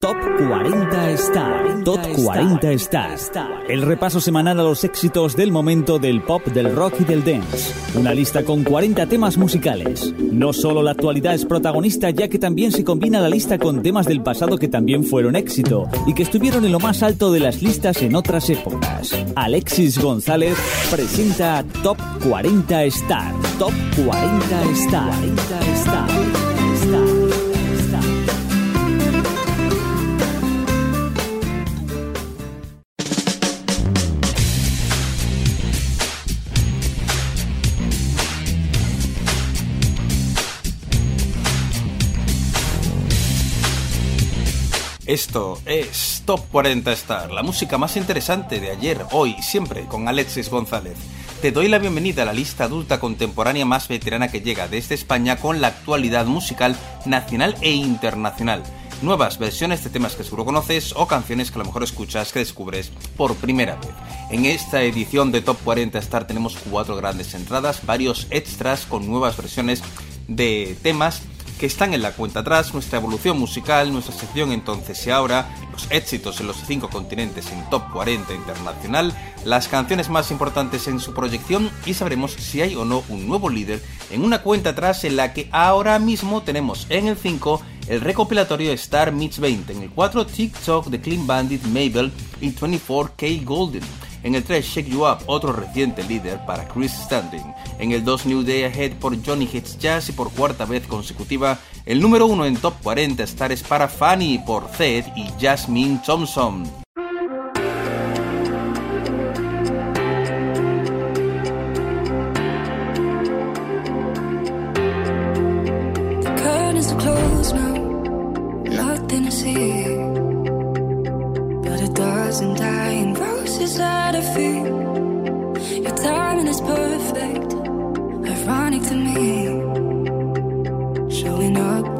Top 40 Star. Top 40 Star. El repaso semanal a los éxitos del momento del pop, del rock y del dance. Una lista con 40 temas musicales. No solo la actualidad es protagonista, ya que también se combina la lista con temas del pasado que también fueron éxito y que estuvieron en lo más alto de las listas en otras épocas. Alexis González presenta Top 40 Star. Top 40 Star. 40 Star. Esto es Top 40 Star, la música más interesante de ayer, hoy, siempre con Alexis González. Te doy la bienvenida a la lista adulta contemporánea más veterana que llega desde España con la actualidad musical nacional e internacional. Nuevas versiones de temas que seguro conoces o canciones que a lo mejor escuchas que descubres por primera vez. En esta edición de Top 40 Star tenemos cuatro grandes entradas, varios extras con nuevas versiones de temas que están en la cuenta atrás, nuestra evolución musical, nuestra sección entonces y ahora, los éxitos en los cinco continentes en Top 40 internacional, las canciones más importantes en su proyección y sabremos si hay o no un nuevo líder en una cuenta atrás en la que ahora mismo tenemos en el 5 el recopilatorio Star Meets 20, en el 4 TikTok de Clean Bandit Mabel y 24K Golden. En el 3, Shake You Up, otro reciente líder para Chris Standing. En el 2, New Day Ahead por Johnny Hits Jazz y por cuarta vez consecutiva, el número 1 en Top 40 Stars para Fanny por Zed y Jasmine Thompson. is how to feet. Your timing is perfect, ironic to me. Showing up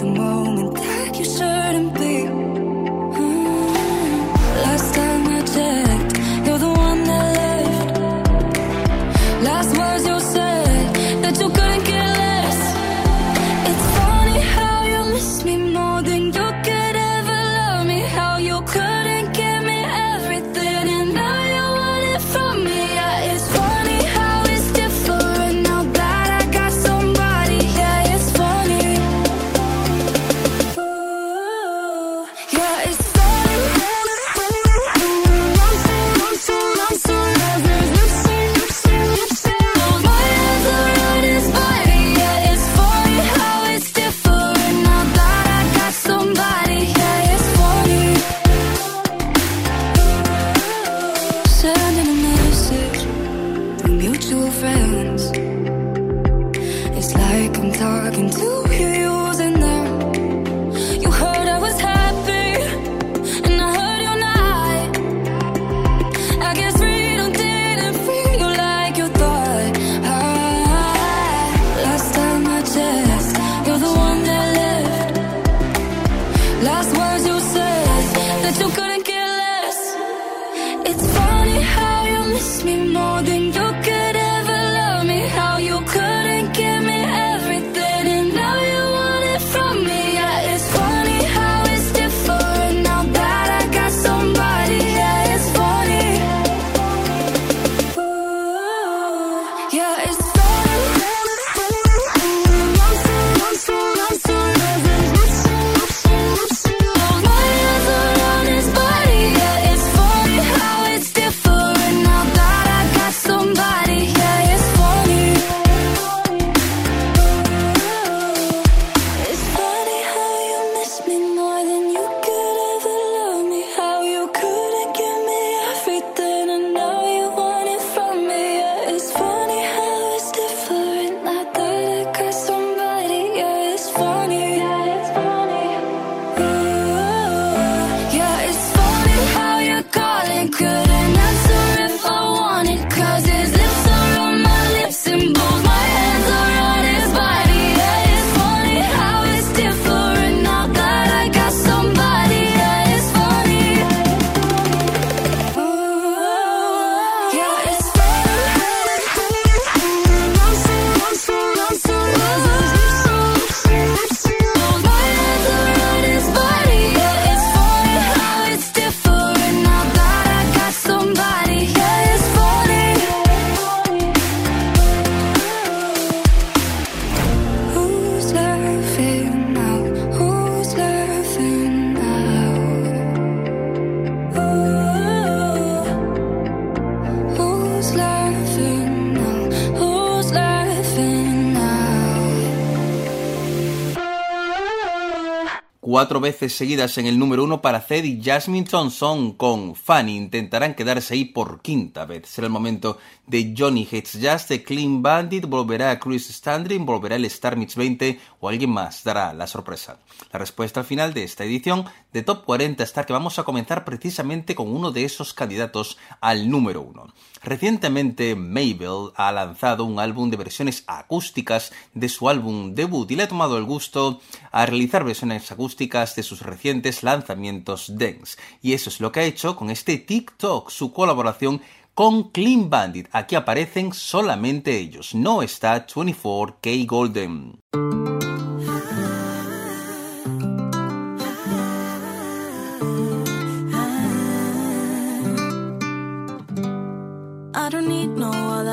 Cuatro veces seguidas en el número uno para Zed y Jasmine Thompson con Fanny. Intentarán quedarse ahí por quinta vez. Será el momento de Johnny Hates Just, de Clean Bandit, volverá a Chris Standring, volverá el Star Mix 20 o alguien más dará la sorpresa. La respuesta al final de esta edición de Top 40 Star que vamos a comenzar precisamente con uno de esos candidatos al número uno. Recientemente Mabel ha lanzado un álbum de versiones acústicas de su álbum debut y le ha tomado el gusto a realizar versiones acústicas de sus recientes lanzamientos dance. Y eso es lo que ha hecho con este TikTok, su colaboración con Clean Bandit. Aquí aparecen solamente ellos, no está 24K Golden.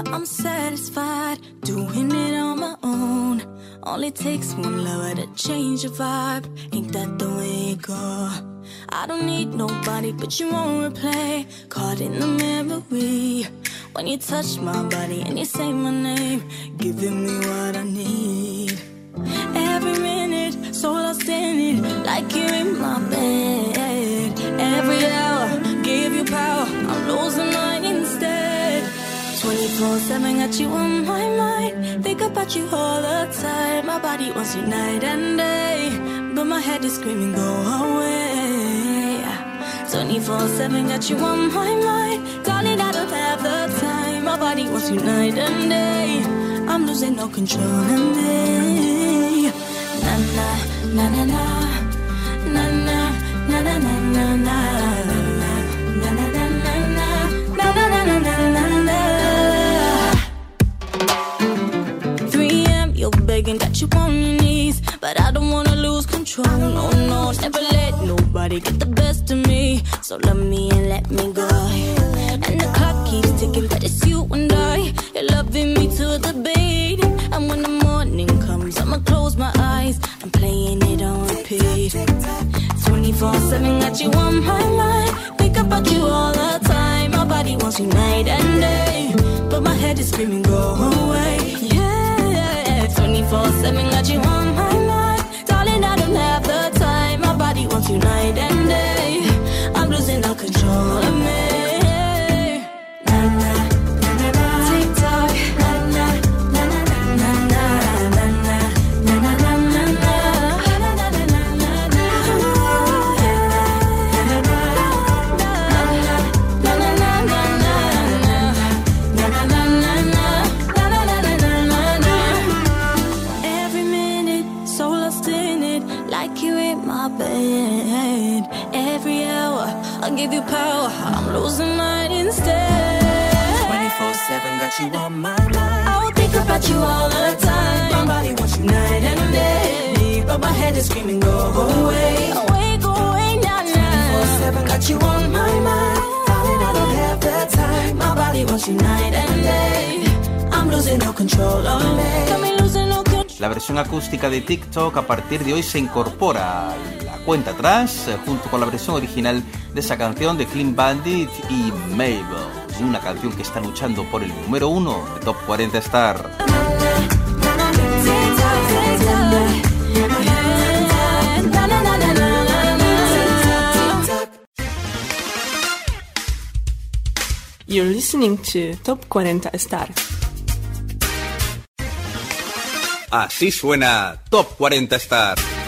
I'm satisfied doing it on my own. Only takes one lover to change your vibe. Ain't that the way it go? I don't need nobody, but you won't replay. Caught in the memory when you touch my body and you say my name, giving me what I need. Every minute, so lost in it, like you're in my bed. Every hour, give you power, I'm losing my. 24 7 got you on my mind. Think about you all the time. My body wants you night and day. But my head is screaming, go away. 24 7 got you on my mind. Darling, I don't have the time. My body wants you night and day. I'm losing no control of me. Na na, na na na. Na na, na na na na na. Na na na na na. Na na na na na You're begging that you on your knees, but I don't wanna lose control. No, no, never let nobody get the best of me. So love me and let me go. And the clock keeps ticking, but it's you and I. You're loving me to the beat. And when the morning comes, I'ma close my eyes. I'm playing it on repeat. 24 7 got you on my mind. Think about you all the time. My body wants you night and day. But my head is screaming, go away. Yeah, 24 7 got you on my mind. Darling, I don't have the time. My body wants you night and day. I'm losing all control of me. Give you power, I'm losing mine instead. 24 7 got you on my mind. I will think about you all the time. My body wants you night and day. But my head is screaming, go away. Away, go away, now, 24 now. 7 got you on my mind. Darling, I don't have the time. My body wants you night and day. I'm losing no control me. La versión acústica de TikTok a partir de hoy se incorpora cuenta atrás eh, junto con la versión original de esa canción de Clean Bandit y Mabel. Una canción que está luchando por el número uno de Top 40 Star. You're listening to Top 40 Star. Así suena Top 40 Star.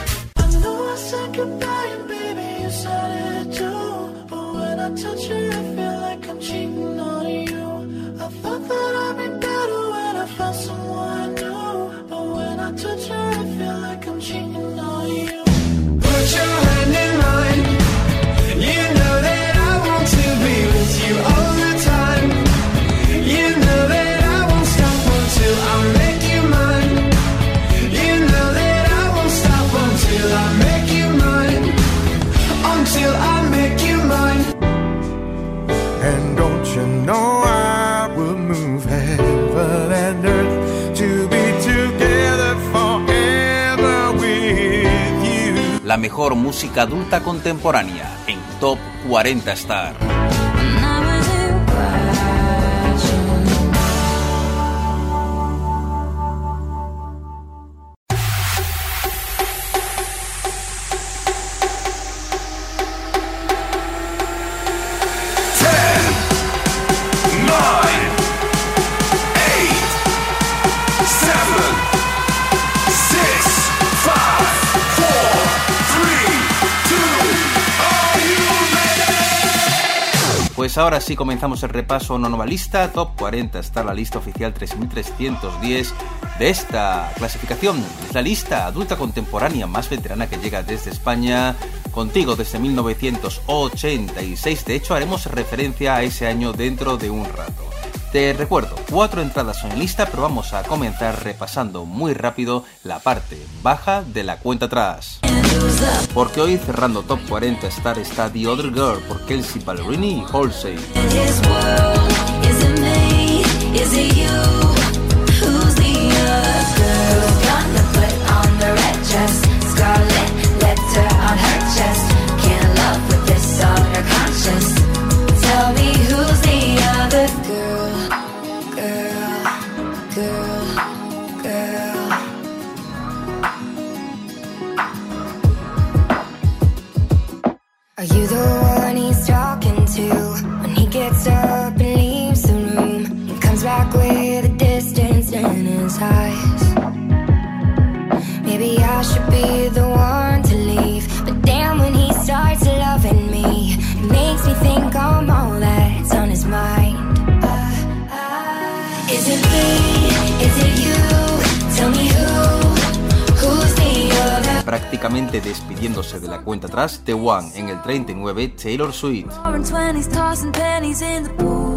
Mejor música adulta contemporánea en Top 40 Star. Pues ahora sí comenzamos el repaso a una nueva lista, Top 40 está la lista oficial 3310 de esta clasificación. Es la lista adulta contemporánea más veterana que llega desde España, contigo desde 1986. De hecho, haremos referencia a ese año dentro de un rato. Te recuerdo, cuatro entradas son en lista, pero vamos a comenzar repasando muy rápido la parte baja de la cuenta atrás. Porque hoy cerrando Top 40 Star está The Other Girl por Kelsey Ballerini y Halsey. Prácticamente despidiéndose de la cuenta atrás, The One en el 39 Taylor Swift. Tossing pennies in the pool.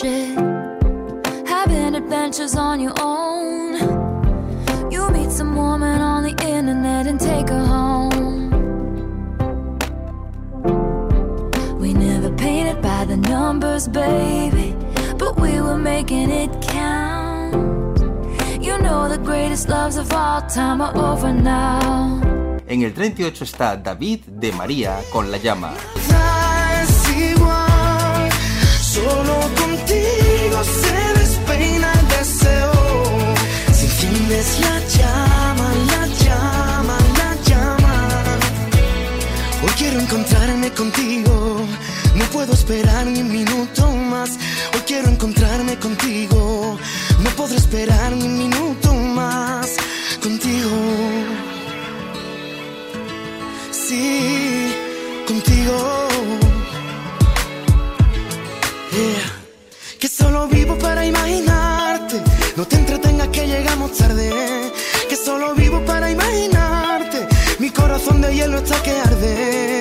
Shit, having adventures on your own. You meet some woman on the internet and take her home. We never painted by the numbers, baby, but we were making it count. You know the greatest loves of all time are over now. En el 38 está David de María con La Llama. Solo contigo se despeina el deseo. Si enciendes la llama, la llama, la llama. Hoy quiero encontrarme contigo. No puedo esperar ni un minuto más. Hoy quiero encontrarme contigo. No podré esperar ni un minuto más contigo. Sí, contigo. Que solo vivo para imaginarte. No te entretengas que llegamos tarde. Que solo vivo para imaginarte. Mi corazón de hielo está que arde.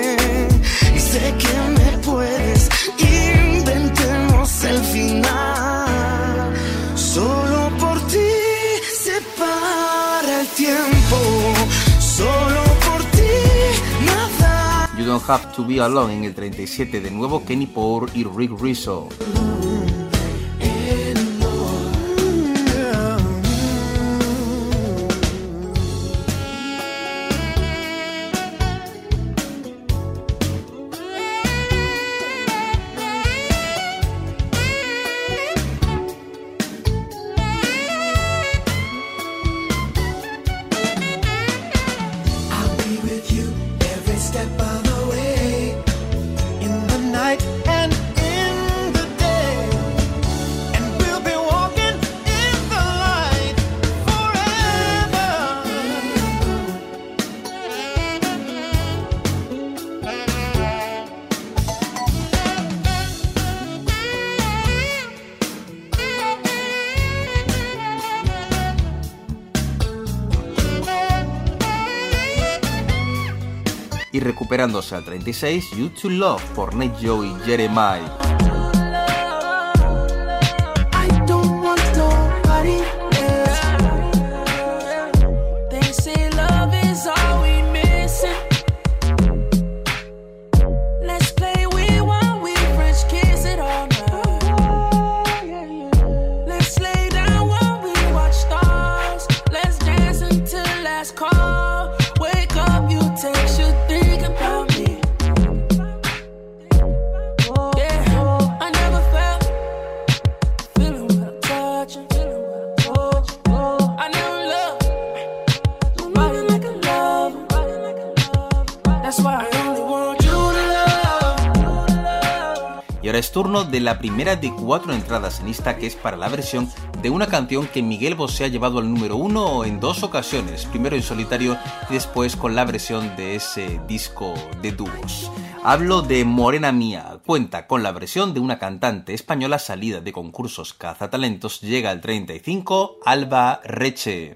Have to Be Alone en el 37 de nuevo Kenny Power y Rick Rizzo. Recuperándose al 36, You to Love por Nate Joe y Jeremiah. La primera de cuatro entradas en lista que es para la versión de una canción que Miguel Bosé ha llevado al número uno en dos ocasiones, primero en solitario y después con la versión de ese disco de dúos. Hablo de Morena Mía, cuenta con la versión de una cantante española salida de concursos cazatalentos, llega al 35, Alba Reche.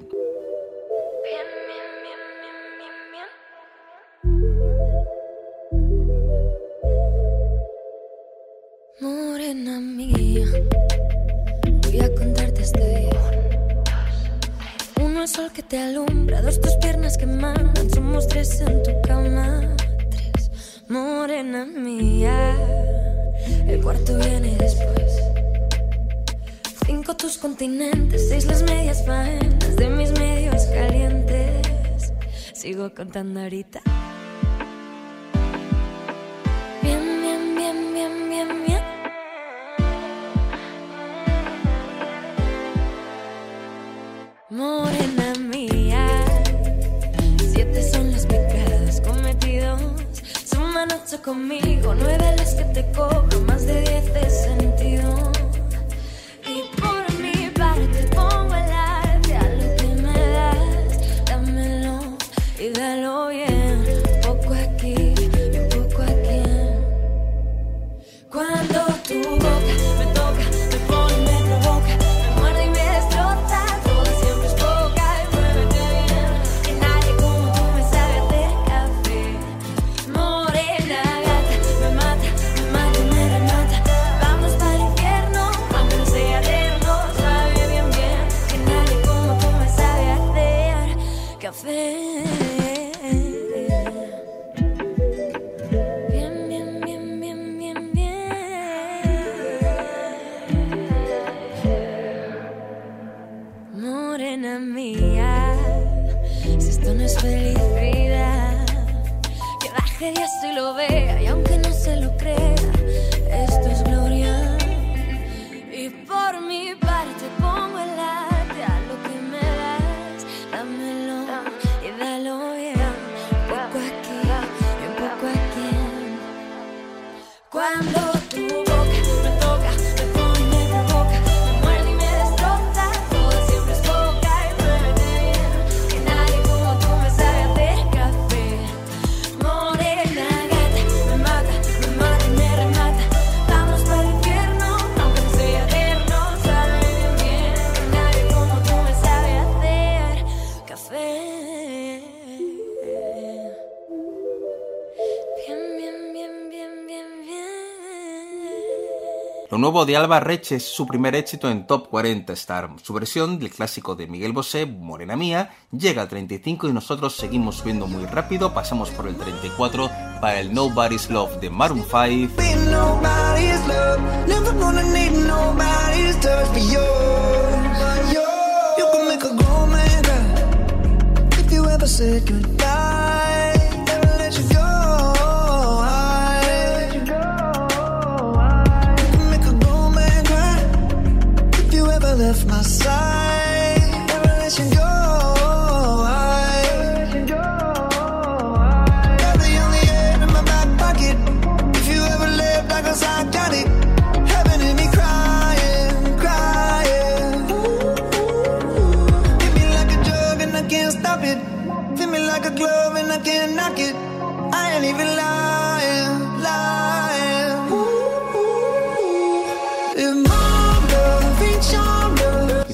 Que te alumbra, dos tus piernas que mandan, somos tres en tu cama. Tres, morena mía, el cuarto viene después. Cinco tus continentes, seis las medias faenas de mis medios calientes. Sigo contando ahorita. Conmigo, nueve las que te cobro, más de diez de nuevo de Alba Reche es su primer éxito en Top 40 Star. Su versión del clásico de Miguel Bosé, Morena Mía, llega al 35 y nosotros seguimos subiendo muy rápido. Pasamos por el 34 para el Nobody's Love de Maroon 5. Left my side.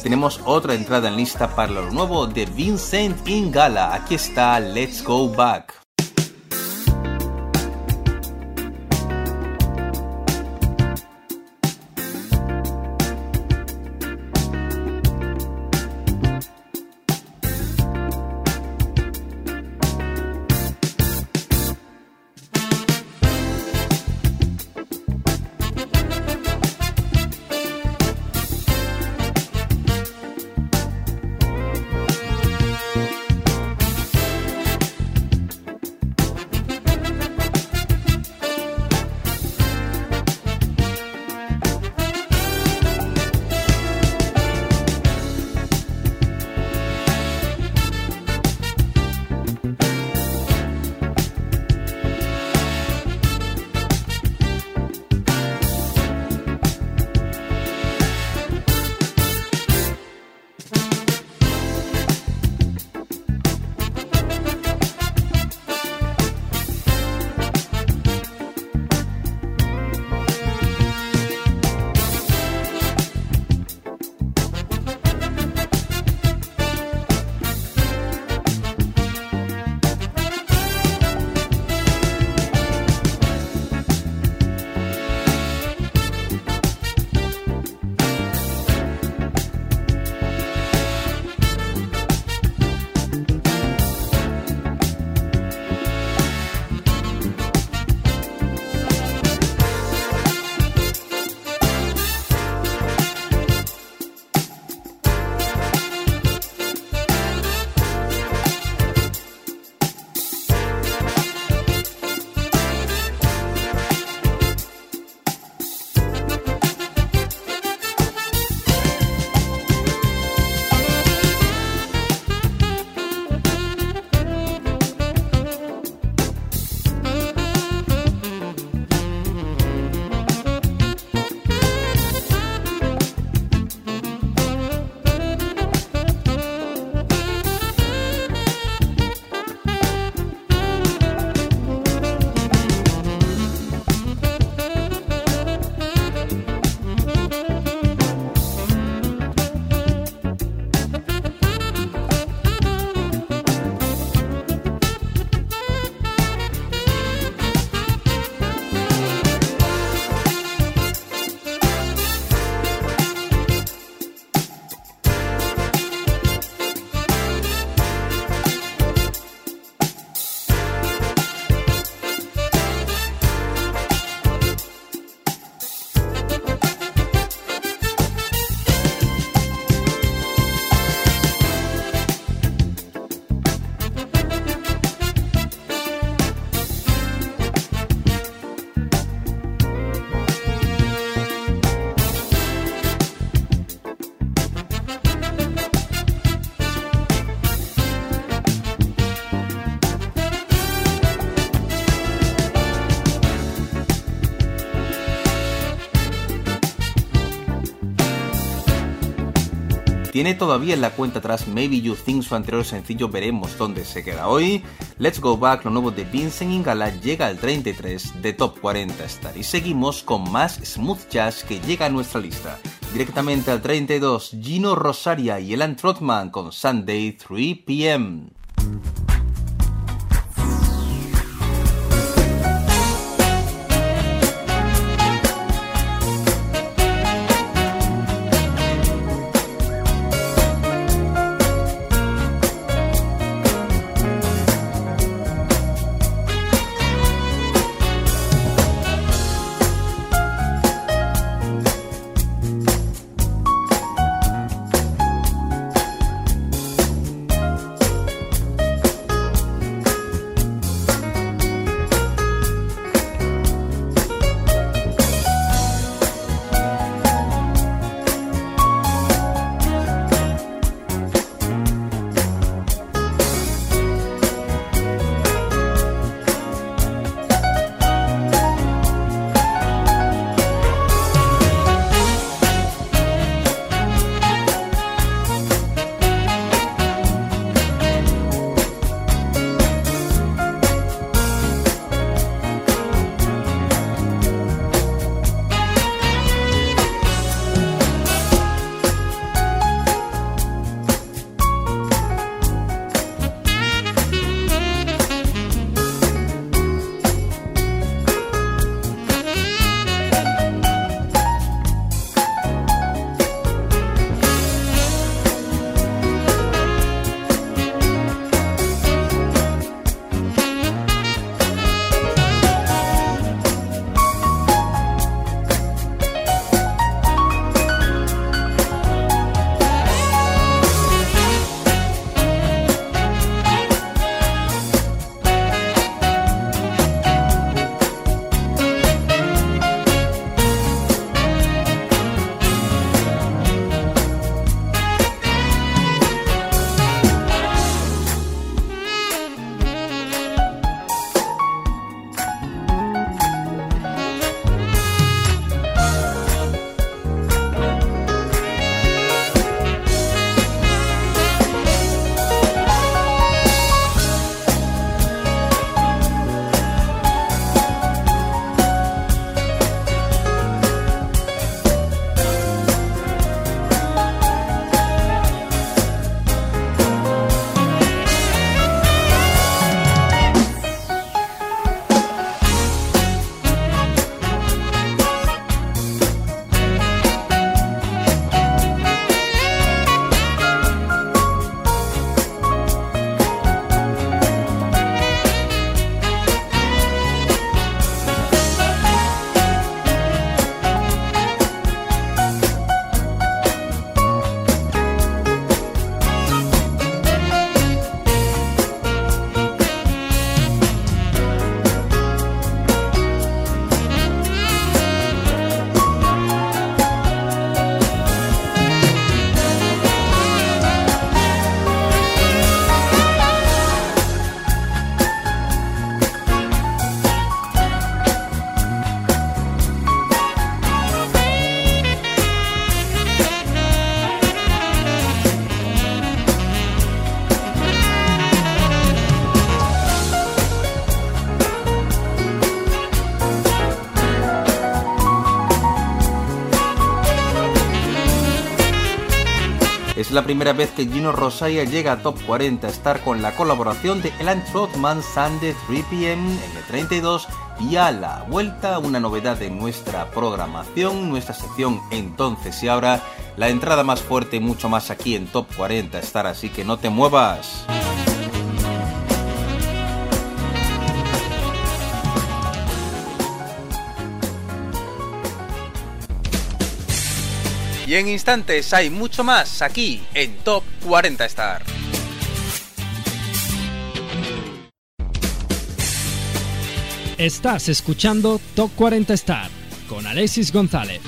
Tenemos otra entrada en lista para lo nuevo de Vincent Ingala. Aquí está Let's Go Back. Tiene todavía en la cuenta atrás Maybe You Think su anterior sencillo, veremos dónde se queda hoy. Let's Go Back, lo nuevo de Vincent Ingala, llega al 33 de Top 40 Star. Y seguimos con más smooth jazz que llega a nuestra lista. Directamente al 32, Gino Rosaria y Elan Trotman con Sunday 3 p.m. la primera vez que Gino Rosaria llega a Top 40 a estar con la colaboración de Elan Trotman Sunday 3 pm en el 32 y a la vuelta una novedad de nuestra programación, nuestra sección entonces y ahora la entrada más fuerte mucho más aquí en Top 40 estar así que no te muevas. Y en instantes hay mucho más aquí en Top 40 Star. Estás escuchando Top 40 Star con Alexis González.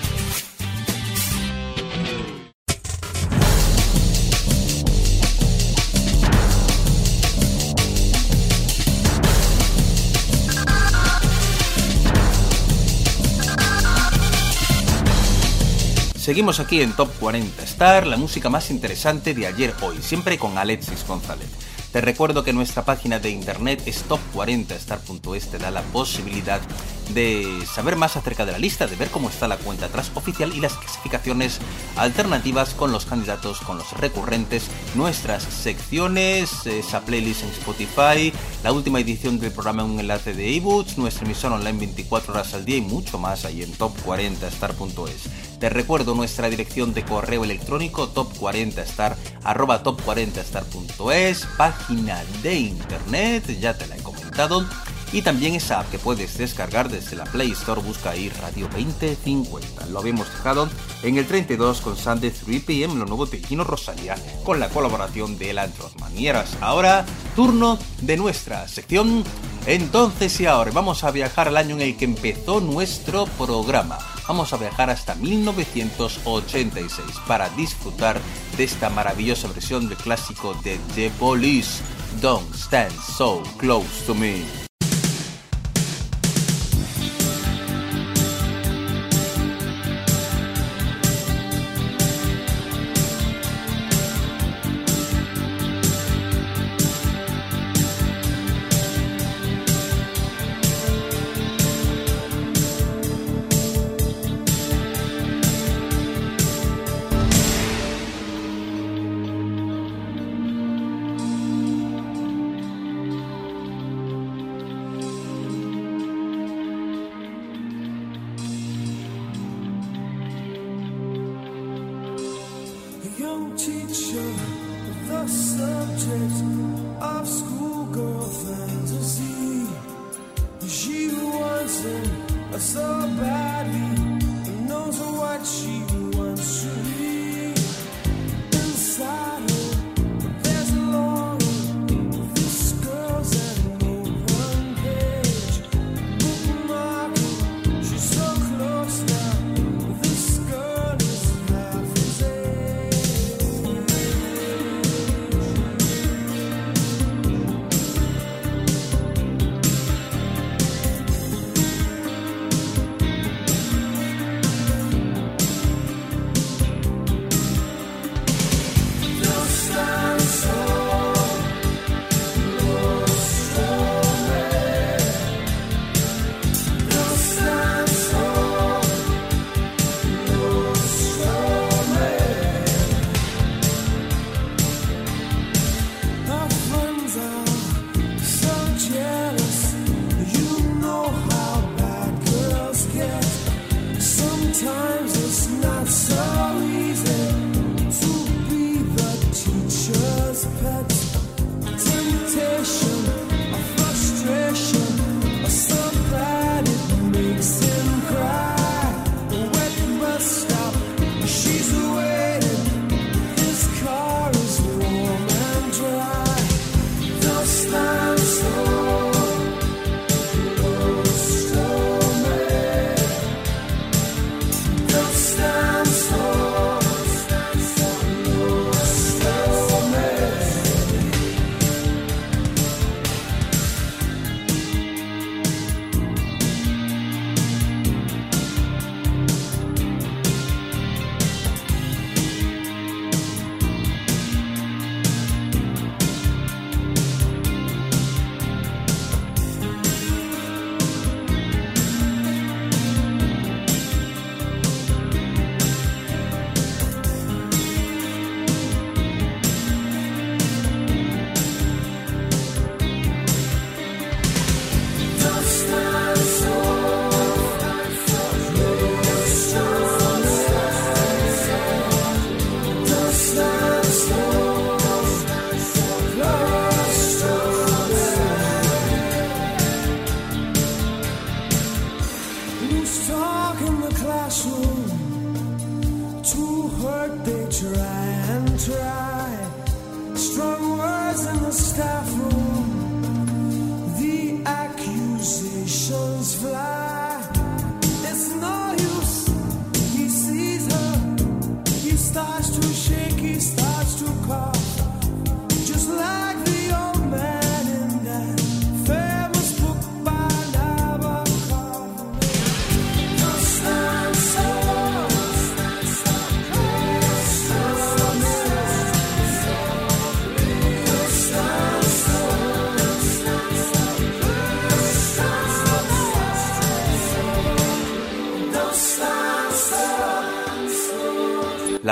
Seguimos aquí en Top 40 Star, la música más interesante de ayer hoy, siempre con Alexis González. Te recuerdo que nuestra página de internet es top40star.es, te da la posibilidad de saber más acerca de la lista, de ver cómo está la cuenta atrás oficial y las clasificaciones alternativas con los candidatos, con los recurrentes, nuestras secciones, esa playlist en Spotify, la última edición del programa un enlace de ebooks, nuestra emisión online 24 horas al día y mucho más ahí en top40star.es. Te recuerdo nuestra dirección de correo electrónico top40star top40star.es, página de internet, ya te la he comentado, y también esa app que puedes descargar desde la Play Store, busca ahí Radio 2050. Lo habíamos dejado en el 32 con Sunday 3 PM, lo nuevo de Gino Rosalía, con la colaboración de la Manieras. Ahora, turno de nuestra sección. Entonces y ahora vamos a viajar al año en el que empezó nuestro programa vamos a viajar hasta 1986 para disfrutar de esta maravillosa versión del clásico de The Police, Don't Stand So Close to Me.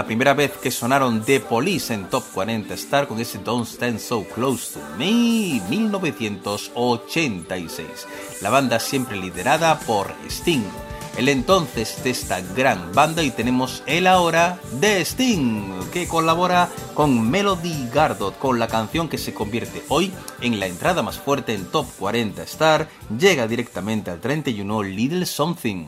primera vez que sonaron The Police en Top 40 Star con ese Don't Stand So Close to Me 1986. La banda siempre liderada por Sting. El entonces de esta gran banda y tenemos el ahora de Sting, que colabora con Melody Gardot con la canción que se convierte hoy en la entrada más fuerte en Top 40 Star, llega directamente al 31 Little Something.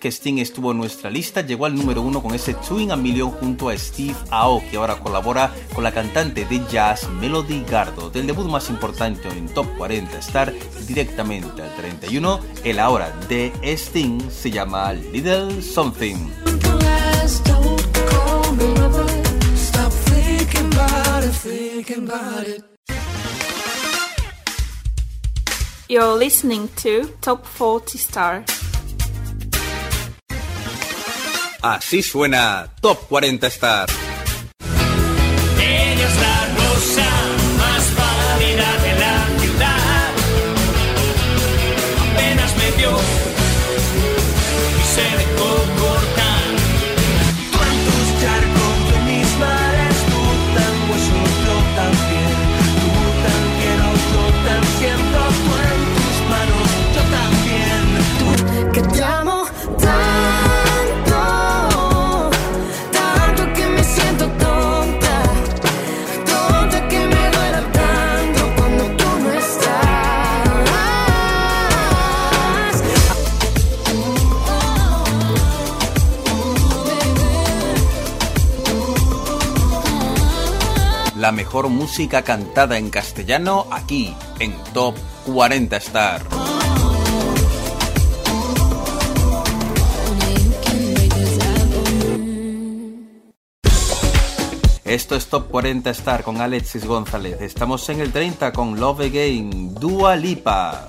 que Sting estuvo en nuestra lista, llegó al número uno con ese Twin a Million junto a Steve Ao, que ahora colabora con la cantante de jazz Melody Gardo. Del debut más importante en Top 40 Star, directamente al 31, el ahora de Sting se llama Little Something. You're listening to Top 40 Star. Así suena Top 40 Star. mejor música cantada en castellano aquí en Top 40 Star. Esto es Top 40 Star con Alexis González. Estamos en el 30 con Love Again, Dua Lipa.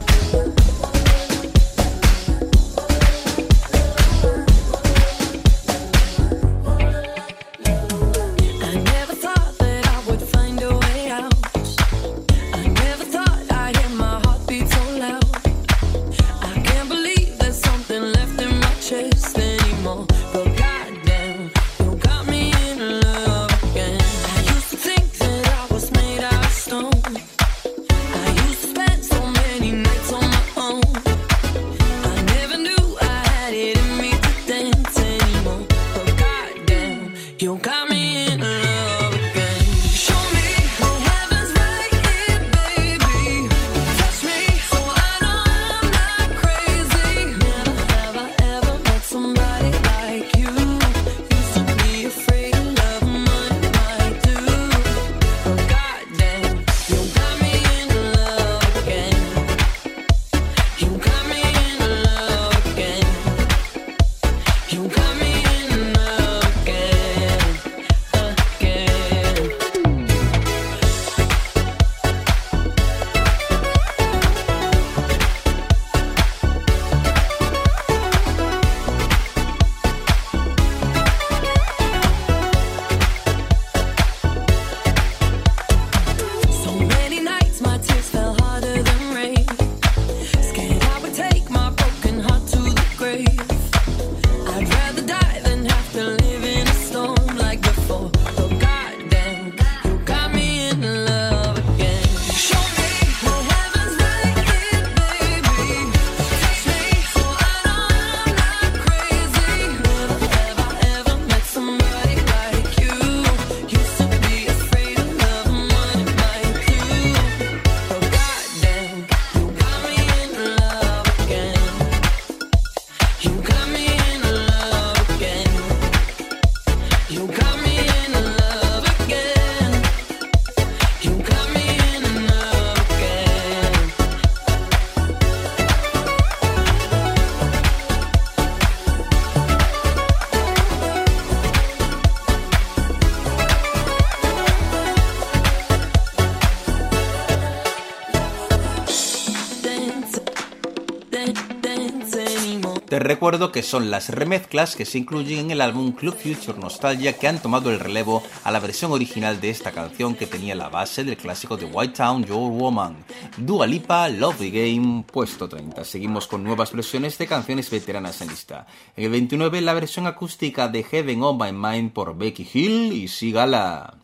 Recuerdo que son las remezclas que se incluyen en el álbum Club Future Nostalgia que han tomado el relevo a la versión original de esta canción que tenía la base del clásico de White Town Your Woman. Dua Lipa, Love the Game, puesto 30. Seguimos con nuevas versiones de canciones veteranas en lista. En el 29 la versión acústica de Heaven on My Mind por Becky Hill y Sigala.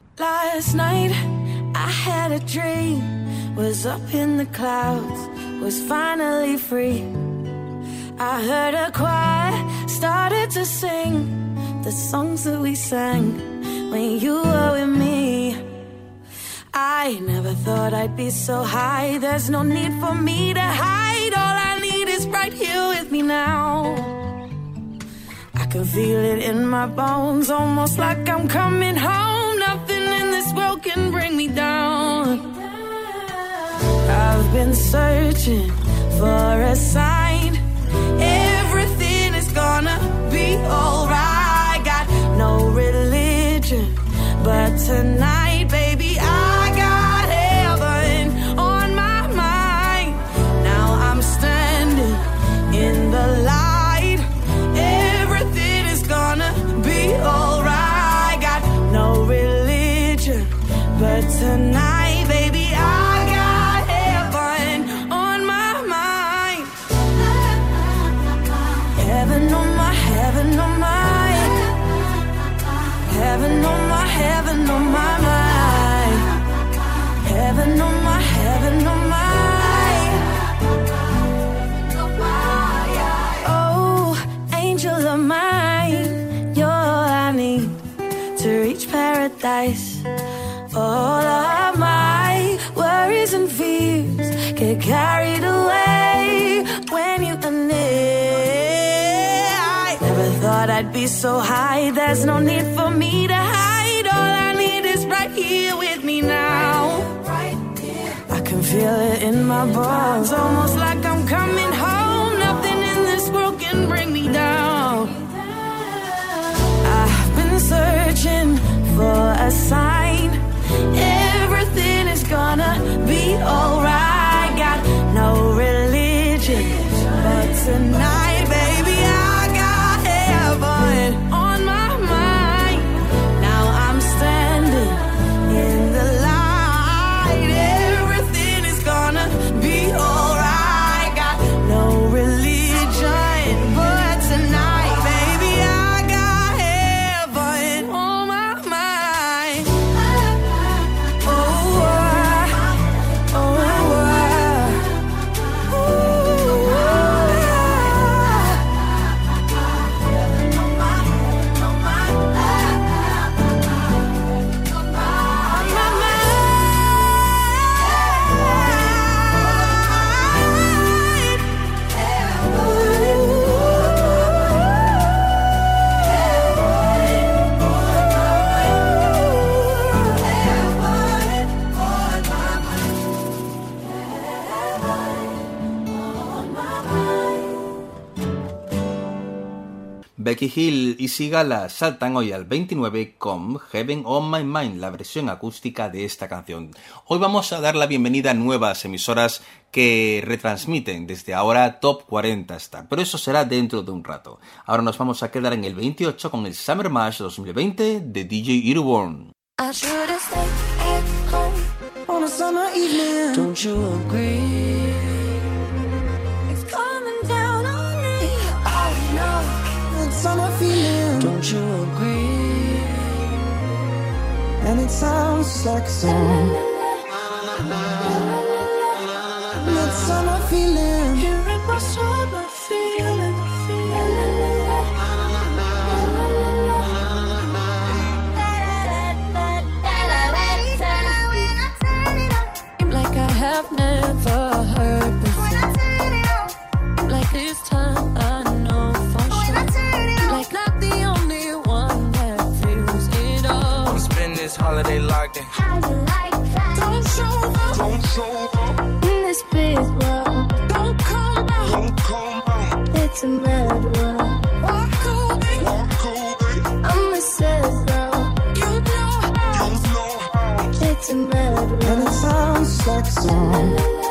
Last. I heard a choir started to sing the songs that we sang when you were with me. I never thought I'd be so high. There's no need for me to hide. All I need is right here with me now. I can feel it in my bones, almost like I'm coming home. Nothing in this world can bring me down. I've been searching for a sign. Alright. Got no religion, but tonight, carried away when you are near. I never thought I'd be so high. There's no need for me to hide. All I need is right here with me now. I can feel it in my bones, almost like I'm coming home. Nothing in this world can bring me down. I've been searching for a sign. Everything is gonna be alright. Tonight, Hill y Sigala saltan hoy al 29 con Heaven on My Mind, la versión acústica de esta canción. Hoy vamos a dar la bienvenida a nuevas emisoras que retransmiten desde ahora Top 40 Star, pero eso será dentro de un rato. Ahora nos vamos a quedar en el 28 con el Summer Mash 2020 de DJ Earworm. I feeling. Don't you agree? And it sounds like a song. That summer feeling. Here in my summer feeling. Like I have never holiday locked in. Don't show up. Don't show up. in this big world. Don't come out. Don't come out. It's a mad world. Walk away. Walk away. I'm a sad girl. You know how. You know how. It's a mad world. And it sounds like a song.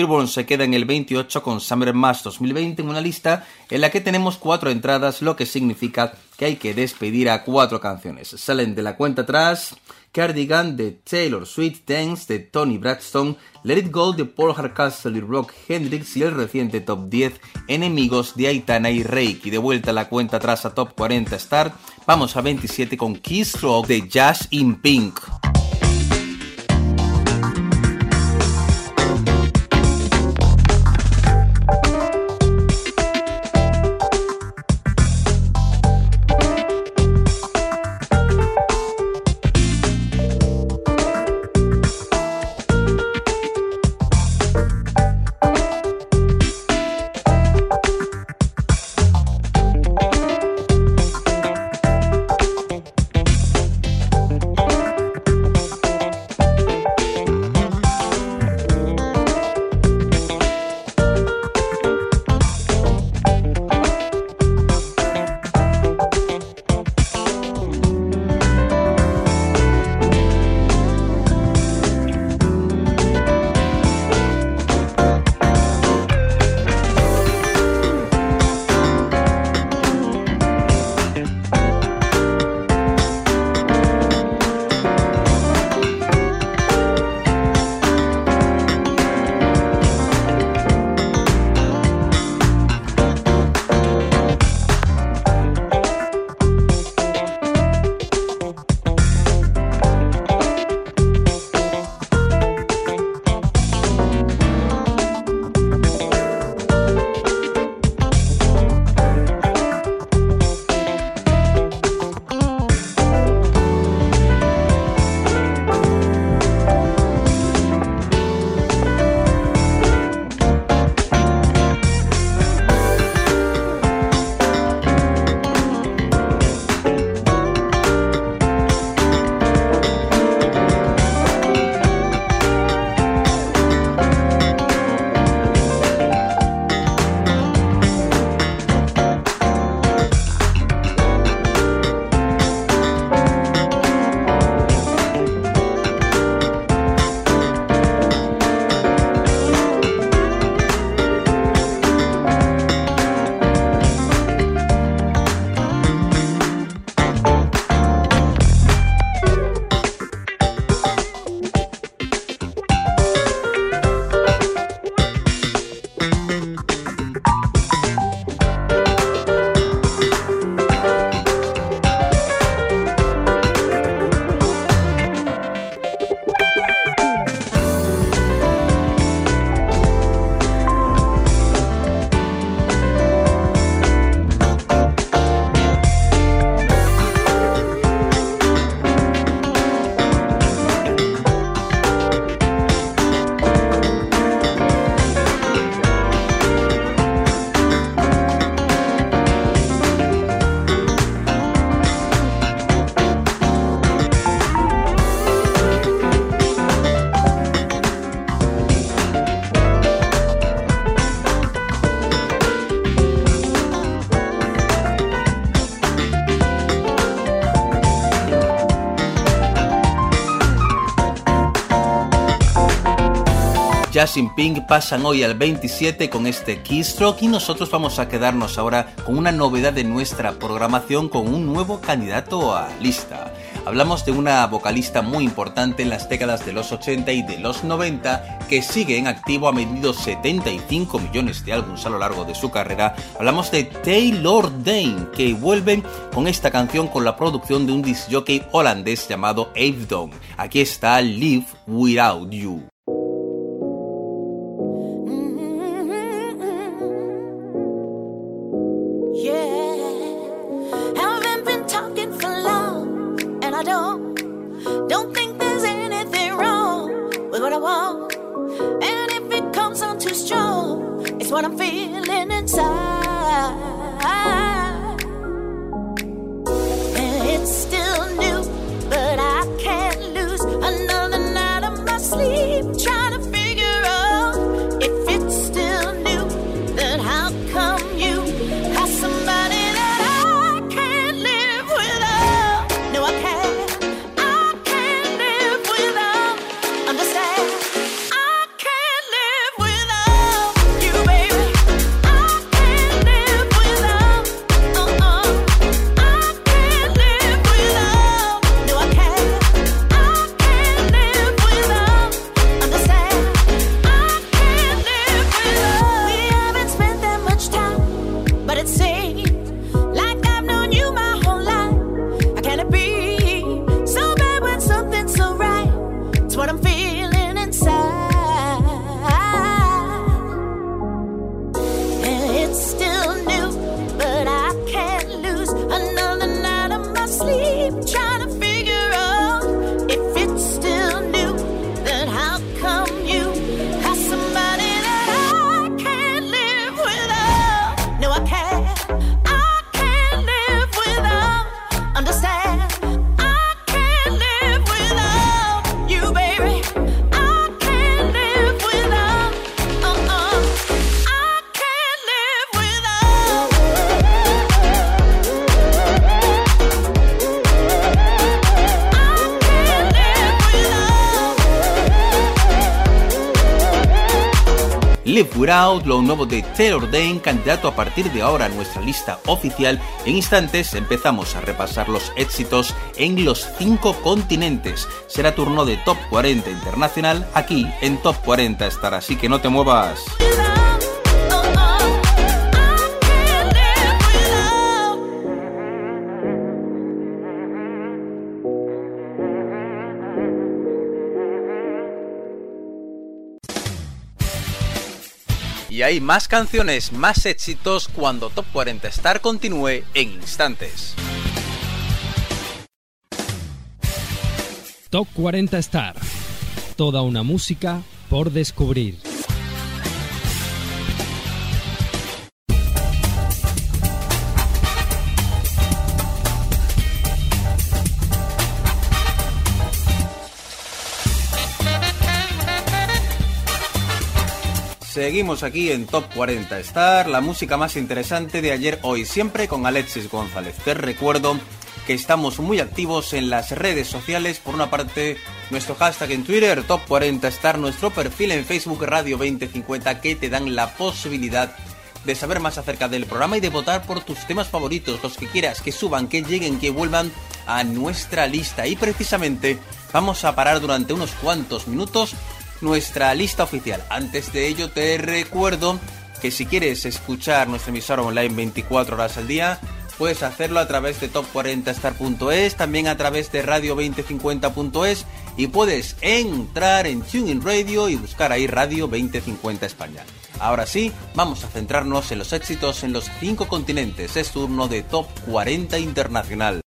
DJ Earborn se queda en el 28 con Summer Mass 2020 en una lista en la que tenemos cuatro entradas, lo que significa que hay que despedir a cuatro canciones. Salen de la cuenta atrás Cardigan de Taylor Swift, Dance de Tony Braxton, Let It Go de Paul Hardcastle y Rock Hendrix y el reciente Top 10 Enemigos de Aitana y Reiki. De vuelta a la cuenta atrás a Top 40 Start, vamos a 27 con Rock de Jazz in Pink. Justin Pink pasan hoy al 27 con este Keystroke y nosotros vamos a quedarnos ahora con una novedad de nuestra programación con un nuevo candidato a lista. Hablamos de una vocalista muy importante en las décadas de los 80 y de los 90 que sigue en activo, ha vendido 75 millones de álbumes a lo largo de su carrera. Hablamos de Taylor Dane que vuelve con esta canción con la producción de un disc jockey holandés llamado Avedon. Aquí está Live Without You. Nuevo de Taylor Dane, candidato a partir de ahora a nuestra lista oficial. En instantes empezamos a repasar los éxitos en los cinco continentes. Será turno de Top 40 Internacional aquí en Top 40 estará, así que no te muevas. Hay más canciones, más éxitos cuando Top 40 Star continúe en instantes. Top 40 Star. Toda una música por descubrir. Seguimos aquí en Top 40 Star, la música más interesante de ayer, hoy, siempre con Alexis González. Te recuerdo que estamos muy activos en las redes sociales. Por una parte, nuestro hashtag en Twitter, Top 40 Star, nuestro perfil en Facebook Radio 2050, que te dan la posibilidad de saber más acerca del programa y de votar por tus temas favoritos, los que quieras, que suban, que lleguen, que vuelvan a nuestra lista. Y precisamente vamos a parar durante unos cuantos minutos nuestra lista oficial. Antes de ello te recuerdo que si quieres escuchar nuestra emisora online 24 horas al día, puedes hacerlo a través de top40star.es, también a través de radio2050.es y puedes entrar en TuneIn Radio y buscar ahí Radio 2050 España. Ahora sí, vamos a centrarnos en los éxitos en los cinco continentes. Es turno de Top 40 Internacional.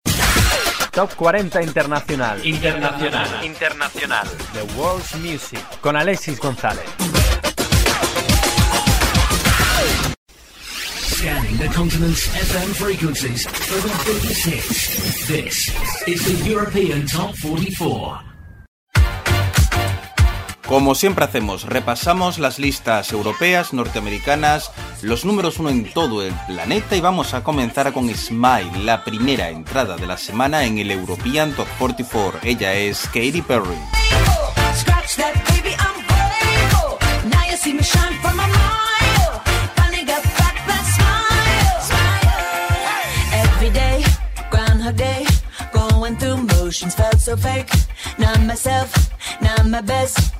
Top 40 Internacional. Internacional. Internacional. The World's Music. Con Alexis González. Scanning the continent's FM frequencies for the biggest hits. This is the European Top 44. Como siempre hacemos, repasamos las listas europeas, norteamericanas, los números uno en todo el planeta y vamos a comenzar con Smile, la primera entrada de la semana en el European Top 44. Ella es Katy Perry. Felt so fake, not myself, not my best.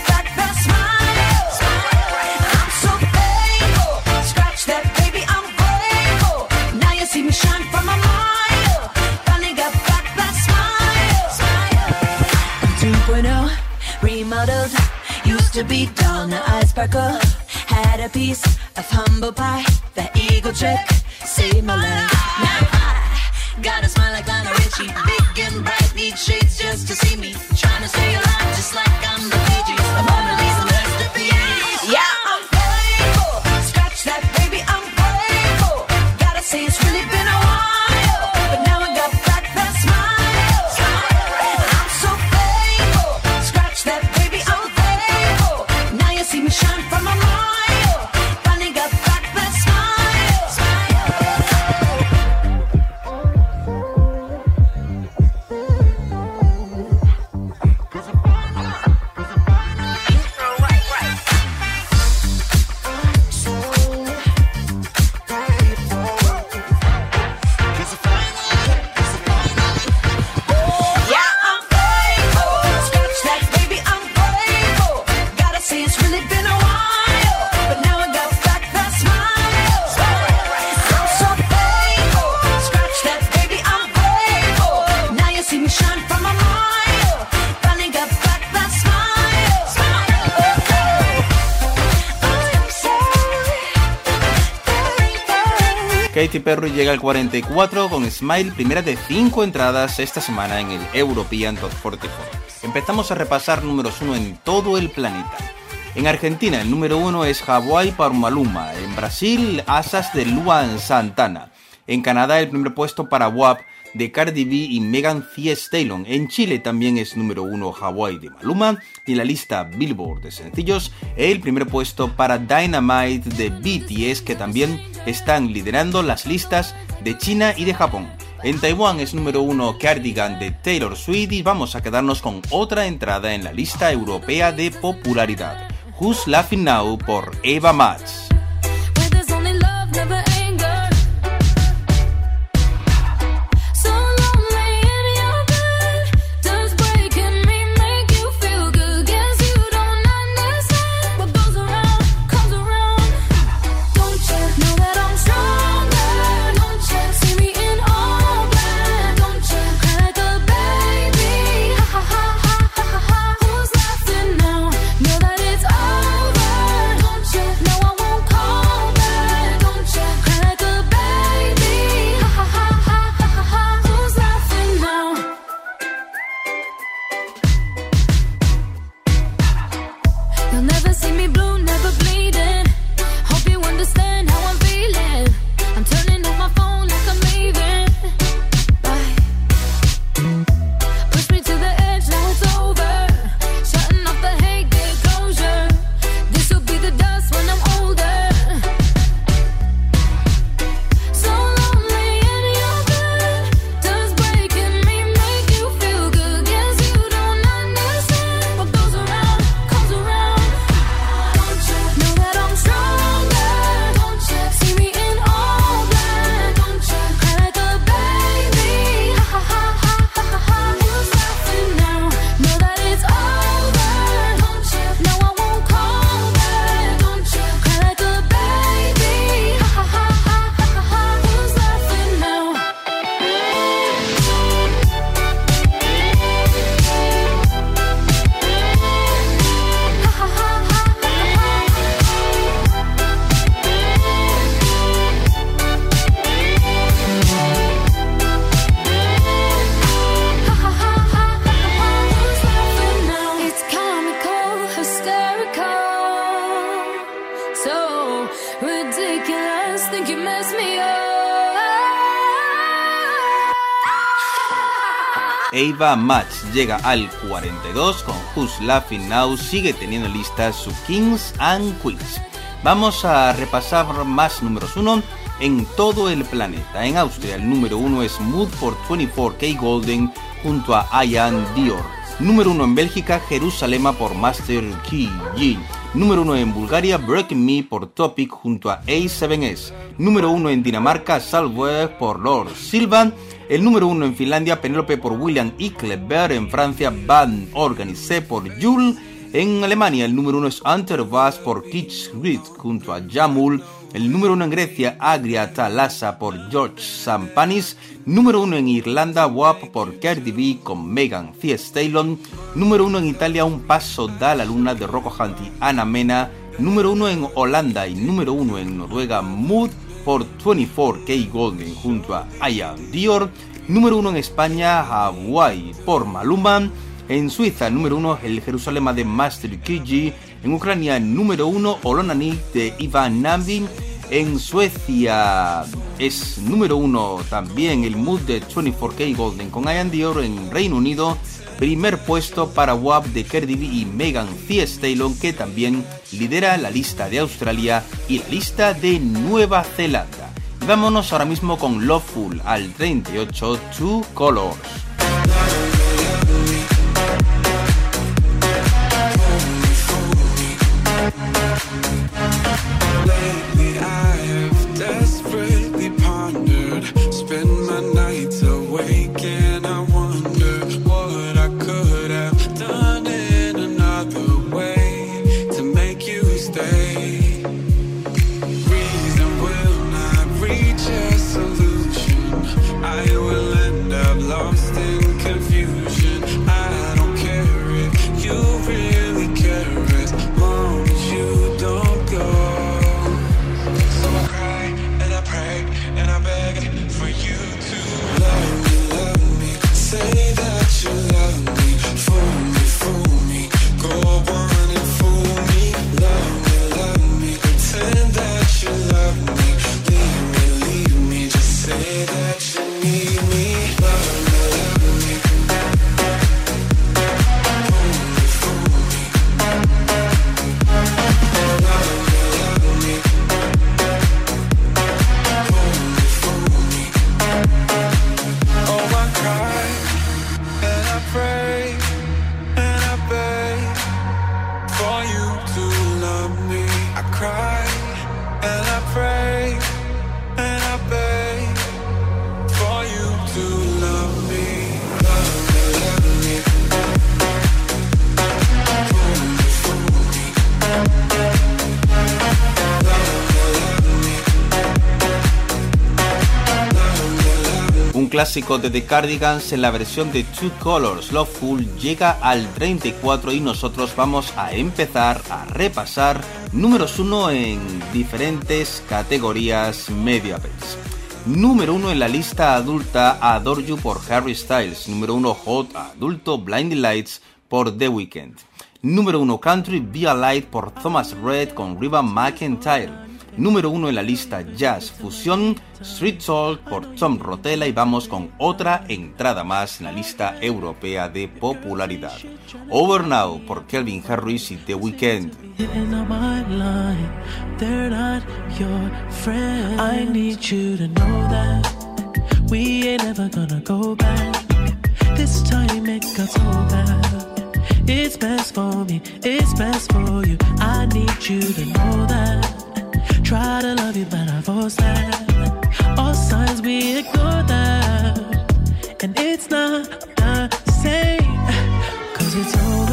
to be dull, now I sparkle. Had a piece of humble pie. That eagle trick saved my life. Now I got a smile like Lionel Richie. Big and bright, need shades just to see me. Trying to stay alive just like Katy Perry llega al 44 con Smile, primera de 5 entradas esta semana en el European Top 44. Empezamos a repasar números 1 en todo el planeta. En Argentina el número 1 es Hawaii por Maluma, en Brasil Asas de Luan Santana, en Canadá el primer puesto para WAP de Cardi B y Megan Thee Stallion. En Chile también es número 1 Hawaii de Maluma y en la lista Billboard de sencillos el primer puesto para Dynamite de BTS que también están liderando las listas de China y de Japón. En Taiwán es número 1 Cardigan de Taylor Swift y vamos a quedarnos con otra entrada en la lista europea de popularidad. Who's Laughing Now por Eva Max. Ava Max llega al 42 con Who's Laughing Now, sigue teniendo listas su Kings and Queens. Vamos a repasar más números 1. en todo el planeta. En Austria el número 1 es Mood por 24K Golden junto a Ian Dior. Número 1 en Bélgica, Jerusalema por Master Key. Número 1 en Bulgaria, Breaking Me por Topic junto a A7S. Número 1 en Dinamarca, Salve por Lord Silvan. El número 1 en Finlandia, Penélope por William y Kleber. En Francia, Van Organisé por Jules. En Alemania, el número 1 es Hunter Bass por Kitsch Reed junto a Jamul. El número 1 en Grecia, Agria Talasa por George Sampanis. Número 1 en Irlanda, WAP por Cardi B con Megan Thee Stallion. Número 1 en Italia, Un Paso da la Luna de Rocco Hunt y Ana Mena. Número 1 en Holanda y número 1 en Noruega, Mood por 24K Golden junto a Ian Dior. Número 1 en España, Hawaii por Maluma. En Suiza, número 1, el Jerusalén de Master Kiji. En Ucrania, número 1, Olonani de Ivan Nambin. En Suecia es número 1 también el Mood de 24K Golden con Ian Dior. En Reino Unido, primer puesto para WAP de Cardi B y Megan Thee Stallion, que también lidera la lista de Australia y la lista de Nueva Zelanda. Vámonos ahora mismo con Loveful al 38 Two Colors. Clásico de The Cardigans en la versión de Two Colors Loveful llega al 34 y nosotros vamos a empezar a repasar números 1 en diferentes categorías media pace. Número 1 en la lista adulta Adore You por Harry Styles. Número 1 Hot Adulto Blinding Lights por The Weeknd. Número 1 Country Be a Light por Thomas Red con Riva McIntyre. Número 1 en la lista Jazz Fusión, Street Soul por Tom Rotella y vamos con otra entrada más en la lista europea de popularidad. Over Now por Kelvin Harris y The Weeknd. It's best for me, it's best for you. I need you to know that. Try to love you, but I force that. All signs we ignore that. And it's not the same. Cause it's over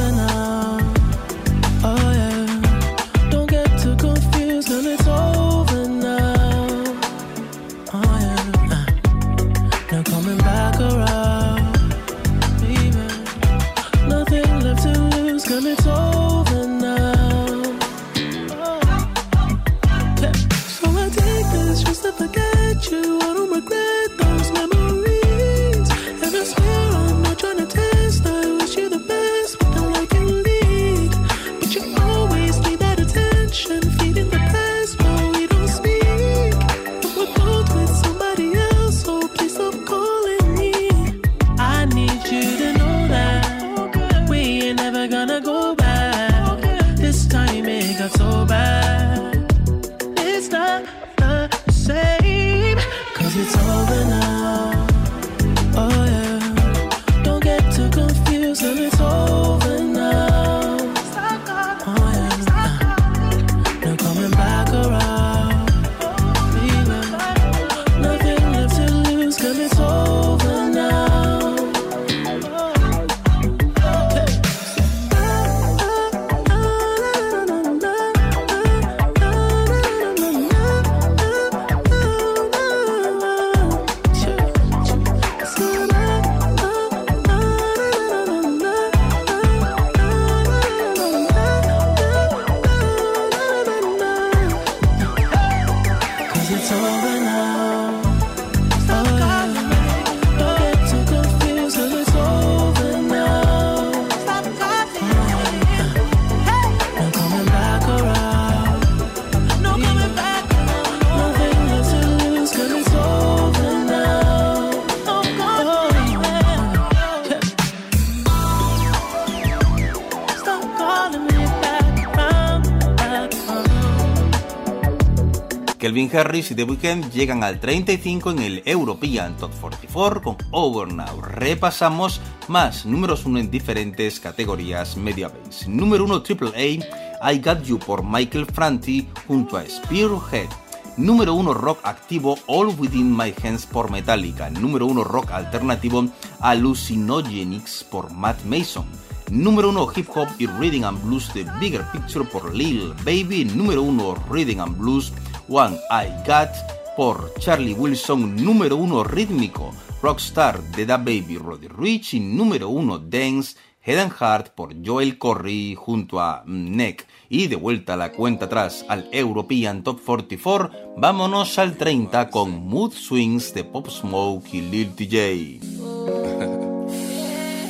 Harris y The Weeknd llegan al 35 en el European Top 44 con Over Now. Repasamos más números 1 en diferentes categorías media base. Número 1 AAA I Got You por Michael Franti junto a Spearhead. Número 1 rock activo All Within My Hands por Metallica. Número 1 rock alternativo Hallucinogenics por Matt Mason. Número 1 hip hop y Reading and Blues The Bigger Picture por Lil Baby. Número 1 Reading and Blues One I Got por Charlie Wilson. Número 1 rítmico Rockstar de Da Baby Roddy Rich. Y número 1 Dance Head and Heart por Joel Corry junto a Neck. Y de vuelta la cuenta atrás al European Top 44, vámonos al 30 con Mood Swings de Pop Smoke y Lil TJ.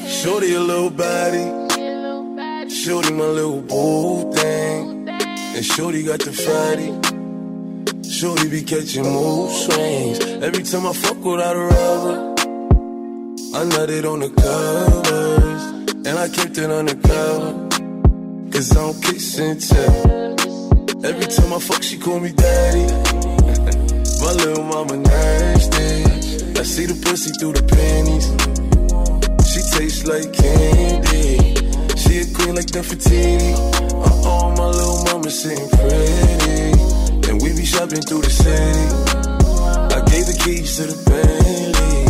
Shorty a little body. Shorty my little boo thing. And Shorty got the fatty. Shorty be catching mood swings. Every time I fuck without a rubber, I nutted on the covers. And I kept it undercover. Cause I don't kiss and tell. Every time I fuck, she call me daddy. my little mama nasty. I see the pussy through the panties. She tastes like candy. She a queen like Nefertiti. Uh oh, my little mama sitting pretty. And we be shopping through the city. I gave the keys to the Bentley.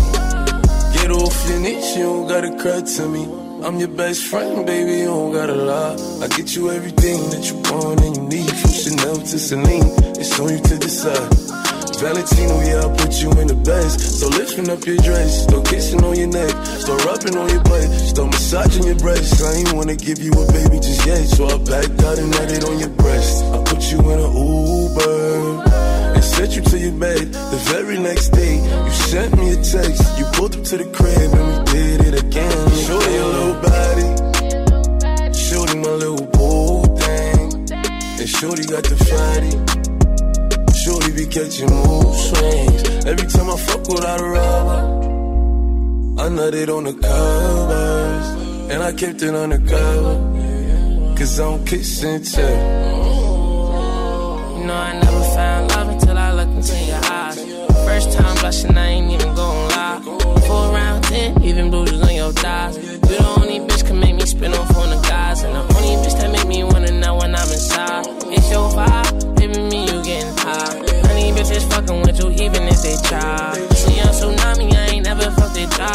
Get off your niche, you don't gotta cry to me. I'm your best friend, baby, you don't gotta lie. I get you everything that you want and you need. From Chanel to Celine, it's on you to decide. Valentino, yeah, I'll put you in the best. So lifting up your dress, start kissing on your neck, start rubbing on your butt, start massaging your breasts. I ain't wanna give you a baby just yet, so I backed out and nutted on your breast. I put you in an Uber and sent you to your bed. The very next day, you sent me a text. You pulled up to the crib and we did it again. Shorty a little body, shorty my little boo thing, and shorty got the fatty. Shorty be catching mood swings. Every time I fuck without a rubber, I nutted on the covers. And I kept it on undercover. Cause I'm kissing tell. You know I never found love until I looked into your eyes. First time blushing, I ain't even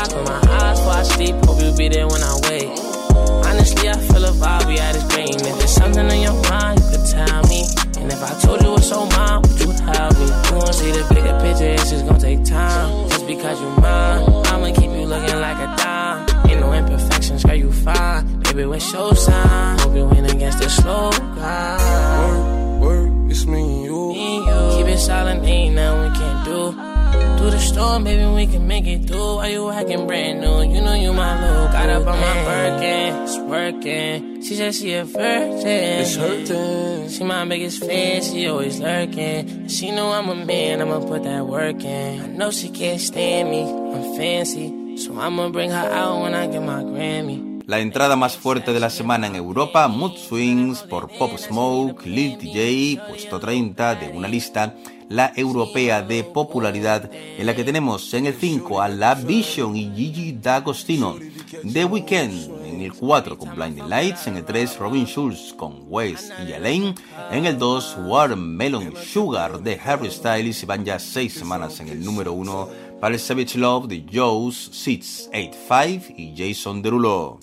it my eyes before I hope you be there when I wake. Honestly, I feel a vibe, we had this. And if there's something on your mind, you could tell me. And if I told you it's so mine, would you help me? You won't see the bigger picture, it's just gonna take time. Just because you're mine, I'ma keep you looking like a dime. Ain't no imperfections, girl, you fine. Baby, what's your sign? Baby, we can make it through. Why you acting brand new? You know you my little. Got up on my Birkin, it's working. She said she a virgin. It's hurting. She my biggest fan, she always lurking. She know I'm a man, I'ma put that work in. I know she can't stand me, I'm fancy. So I'ma bring her out when I get my Grammy. La entrada más fuerte de la semana en Europa, Mood Swings por Pop Smoke, Lil TJ, puesto 30 de una lista, la europea de popularidad, en la que tenemos en el 5 a La Vision y Gigi D'Agostino, The Weeknd en el 4 con Blinding Lights, en el 3 Robin Schulz con West y Alain, en el 2 Watermelon Sugar de Harry Styles y van ya 6 semanas en el número 1 para Savage Love de Joe's 685 y Jason Derulo.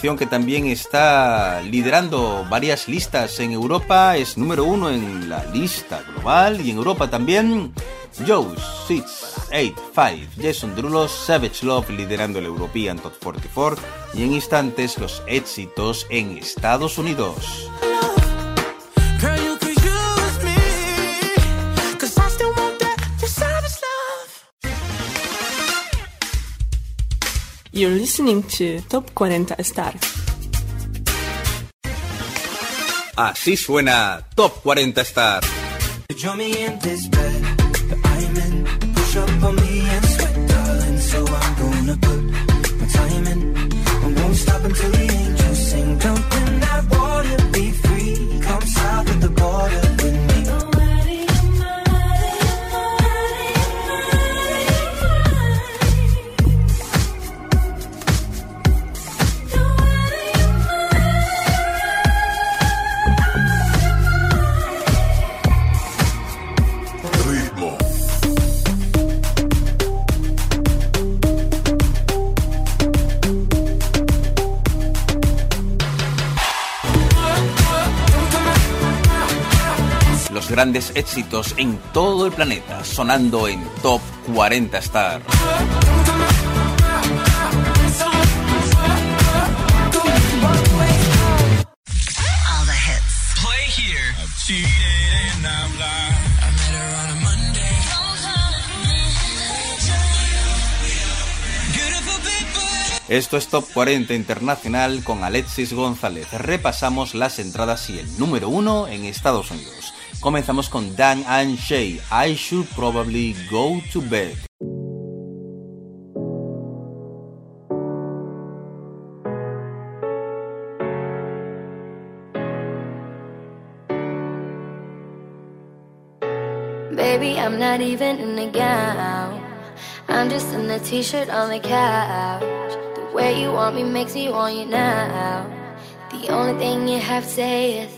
que también está liderando varias listas en Europa, es número uno en la lista global y en Europa también. Joe, 685, Jason Drulos, Savage Love liderando el European Top 44 y en instantes los éxitos en Estados Unidos. You're listening to Top 40 Star. Así suena Top 40 Star. éxitos en todo el planeta, sonando en Top 40 Star. Esto es Top 40 Internacional con Alexis González. Repasamos las entradas y el número 1 en Estados Unidos. Comenzamos con Dan and Shay, I Should Probably Go to Bed. Baby, I'm not even in a gown. I'm just in a t shirt on the couch. The way you want me makes me want you now. The only thing you have to say is.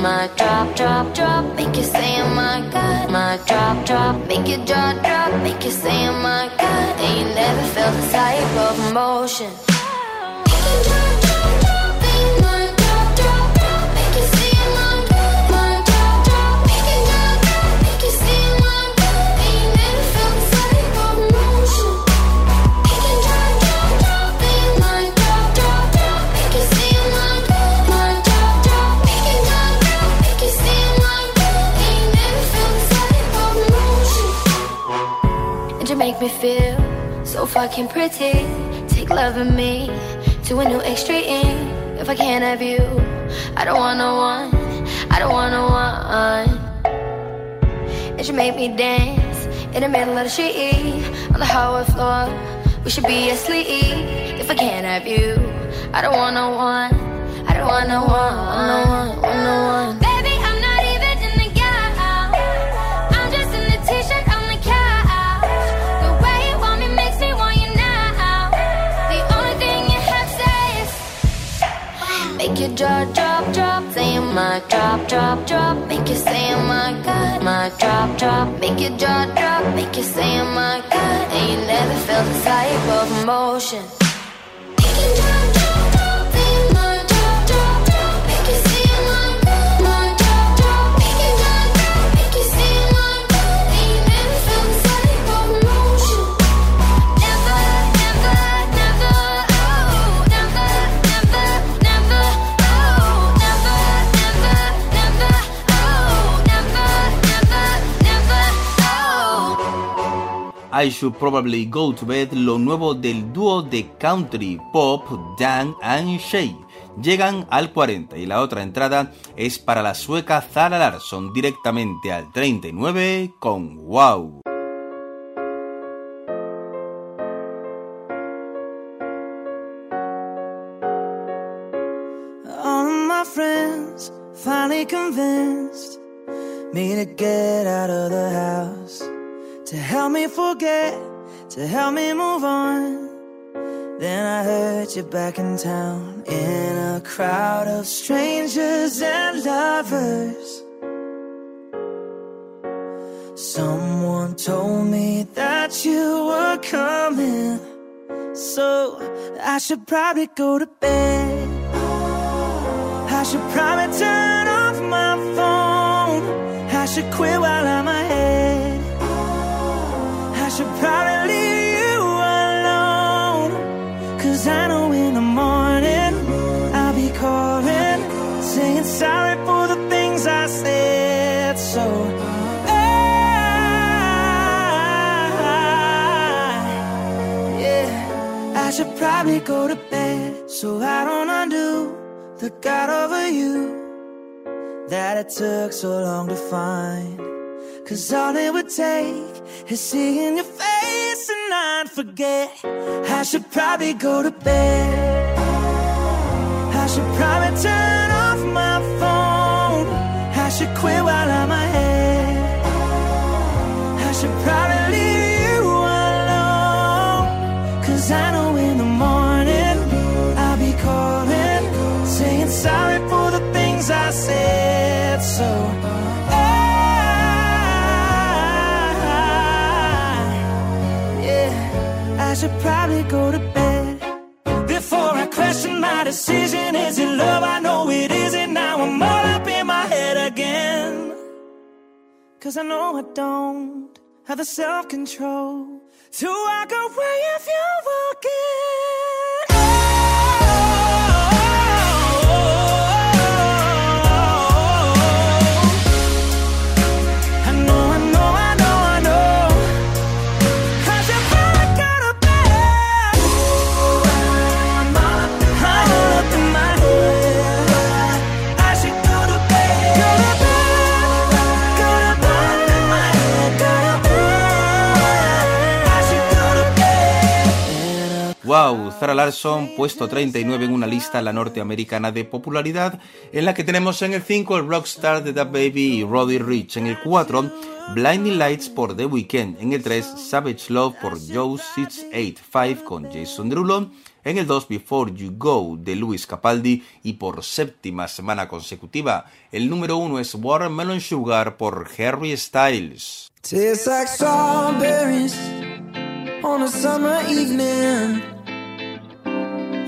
My drop, drop, drop, make you say, oh my God. My drop, drop, make your jaw drop, make you say, oh my God. Ain't never felt the type of emotion. make me feel so fucking pretty. Take love me to a new extreme. If I can't have you, I don't want no one. I don't want no one. And you make me dance in the middle of the street on the hardwood floor. We should be asleep. If I can't have you, I don't want no one. I don't want no one. Want no one. Want no one. Jaw drop, drop. Saying my drop, drop, drop. Make you say my god, my drop, drop. Make your jaw drop, make you say my god. And you never felt this type of emotion. I Should Probably Go to Bed, lo nuevo del dúo de country pop Dan and Shay. Llegan al 40 y la otra entrada es para la sueca Zara Larsson directamente al 39 con Wow. Finally convinced me get out of the house, to help me forget, to help me move on. Then I heard you back in town in a crowd of strangers and lovers. Someone told me that you were coming, so I should probably go to bed. I should probably turn off my phone. I should quit while I'm ahead. I should probably leave you alone. Cause I know in the morning I'll be calling, saying sorry for the things I said. So I, yeah, I should probably go to bed so I don't undo the God over you that it took so long to find. Cause all it would take is seeing your face and I'd forget. I should probably go to bed. I should probably turn off my phone. I should quit while I'm ahead. I should probably leave you alone. Cause I know in the morning I'll be calling, saying sorry for the things I said. Should probably go to bed before I question my decision. Is it love? I know it isn't. Now I'm all up in my head again. Cause I know I don't have the self control to walk away if you walk in. Zara Larsson, puesto 39 en una lista la norteamericana de popularidad, en la que tenemos en el 5 el Rockstar de The Baby y Roddy Rich, en el 4 Blinding Lights por The Weeknd, en el 3 Savage Love por Joe 685 con Jason Derulo, en el 2 Before You Go de Luis Capaldi y por séptima semana consecutiva el número 1 es Watermelon Sugar por Harry Styles.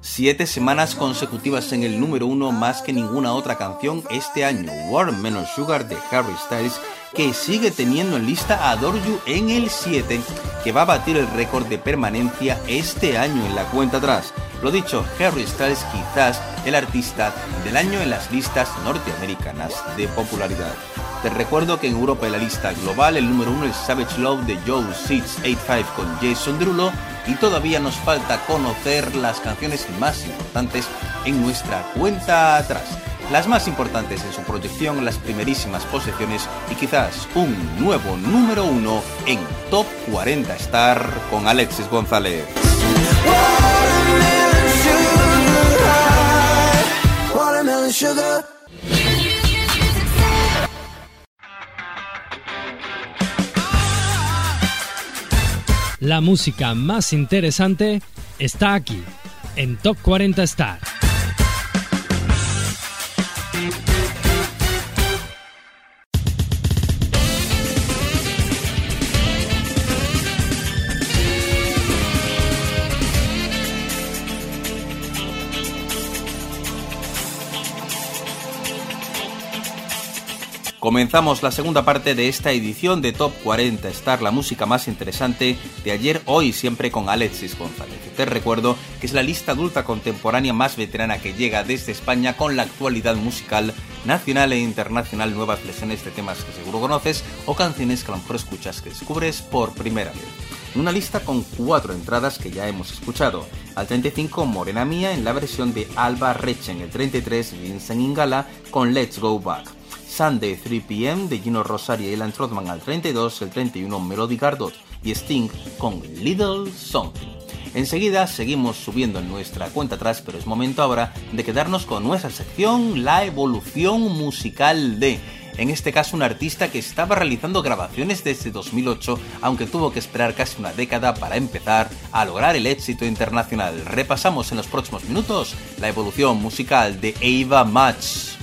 Siete semanas consecutivas en el número uno más que ninguna otra canción este año, Watermelon Sugar de Harry Styles, que sigue teniendo en lista a Adore You en el 7, que va a batir el récord de permanencia este año en la cuenta atrás. Lo dicho, Harry Styles quizás el artista del año en las listas norteamericanas de popularidad. Te recuerdo que en Europa en la lista global el número uno es Savage Love de Joe 685 con Jason Derulo y todavía nos falta conocer las canciones más importantes en nuestra cuenta atrás. Las más importantes en su proyección, las primerísimas posiciones y quizás un nuevo número uno en Top 40 Star con Alexis González. Watermelon sugar. La música más interesante está aquí, en Top 40 Star. Comenzamos la segunda parte de esta edición de Top 40 Star, la música más interesante de ayer, hoy, siempre con Alexis González. Te recuerdo que es la lista adulta contemporánea más veterana que llega desde España con la actualidad musical nacional e internacional, nuevas lesiones de temas que seguro conoces o canciones que a lo mejor escuchas que descubres por primera vez. Una lista con cuatro entradas que ya hemos escuchado. Al 35 Morena Mía en la versión de Alba Rechen, el 33 Vincent Ingala con Let's Go Back. Sunday 3 p.m. de Gino Rosario y Elan Trotman al 32, el 31 Melody Gardot y Sting con Little Something. Enseguida seguimos subiendo en nuestra cuenta atrás, pero es momento ahora de quedarnos con nuestra sección La evolución musical de, en este caso un artista que estaba realizando grabaciones desde 2008, aunque tuvo que esperar casi una década para empezar a lograr el éxito internacional. Repasamos en los próximos minutos la evolución musical de Ava Match.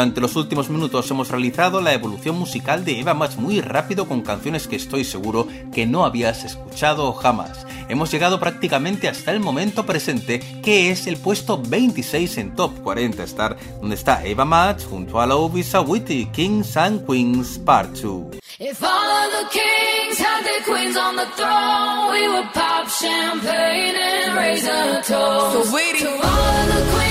Durante los últimos minutos hemos realizado la evolución musical de Eva Max muy rápido con canciones que estoy seguro que no habías escuchado jamás. Hemos llegado prácticamente hasta el momento presente, que es el puesto 26 en Top 40 Star, donde está Eva Max junto a Love Witty, Kings and Queens Part 2. If all of the kings had their queens on the throne, we would pop champagne and raise a toast. So waiting. to all of the queens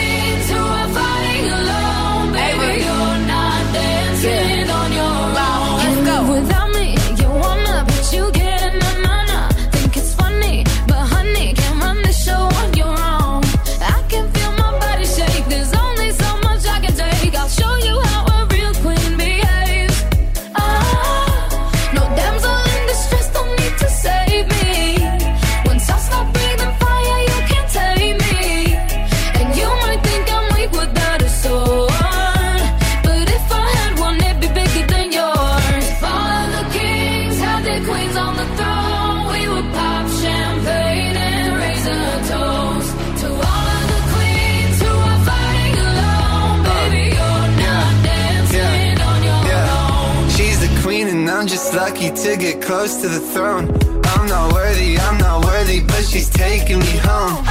close to the throne. I'm not worthy, I'm not worthy, but she's taking me home.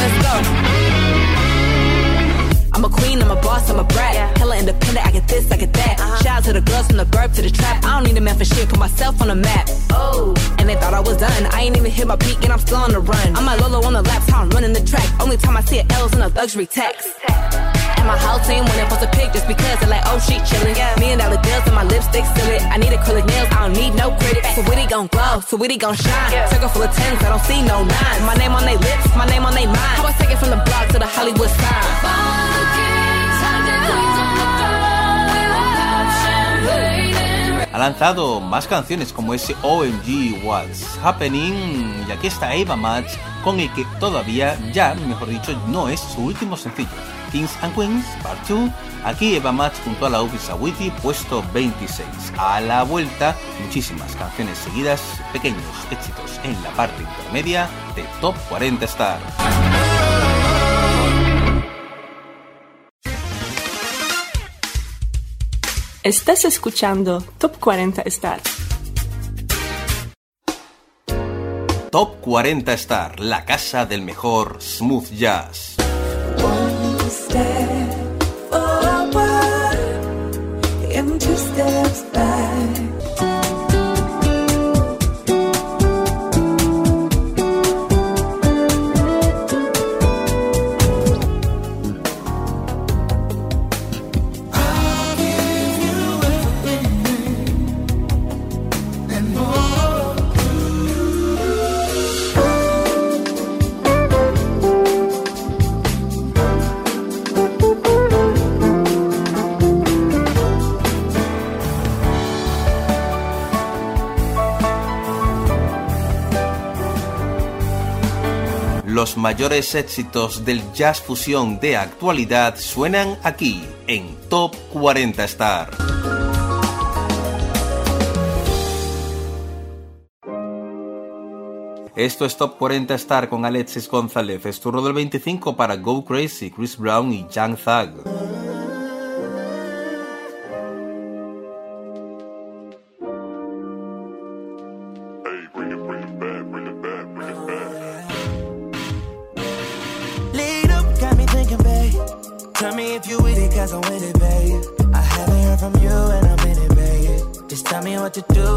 Let's go. I'm a queen, I'm a boss, I'm a brat. Hella independent, I get this, I get that. Uh-huh. Shout out to the girls from the burp to the trap. I don't need a man for shit, put myself on the map. Oh, and they thought I was done. I ain't even hit my peak, and I'm still on the run. I'm a Lolo on the laps, how I'm running the track. Only time I see a L's in a luxury tax. And my whole team when they post a pic just because they're like, oh, she chillin'. Million dollar deals and my lipstick seal it. I need acrylic nails, I don't need no critics. So witty gon' glow, so witty gon' shine. Circle full of tens, I don't see no nines. My name on they lips, my name on they mind. How I take it from the block to the Hollywood sign. Ha lanzado más canciones como ese OMG What's Happening y aquí está Eva Max con el que todavía ya, mejor dicho, no es su último sencillo. Kings and Queens Part 2, aquí Eva Max junto a la Ufisa Witty puesto 26. A la vuelta, muchísimas canciones seguidas, pequeños éxitos en la parte intermedia de Top 40 Star. Estás escuchando Top 40 Star. Top 40 Star, la casa del mejor smooth jazz. Back. Los mayores éxitos del jazz fusión de actualidad suenan aquí, en Top 40 Star. Esto es Top 40 Star con Alexis González. Es turno del 25 para Go Crazy, Chris Brown y Young Thug. What to do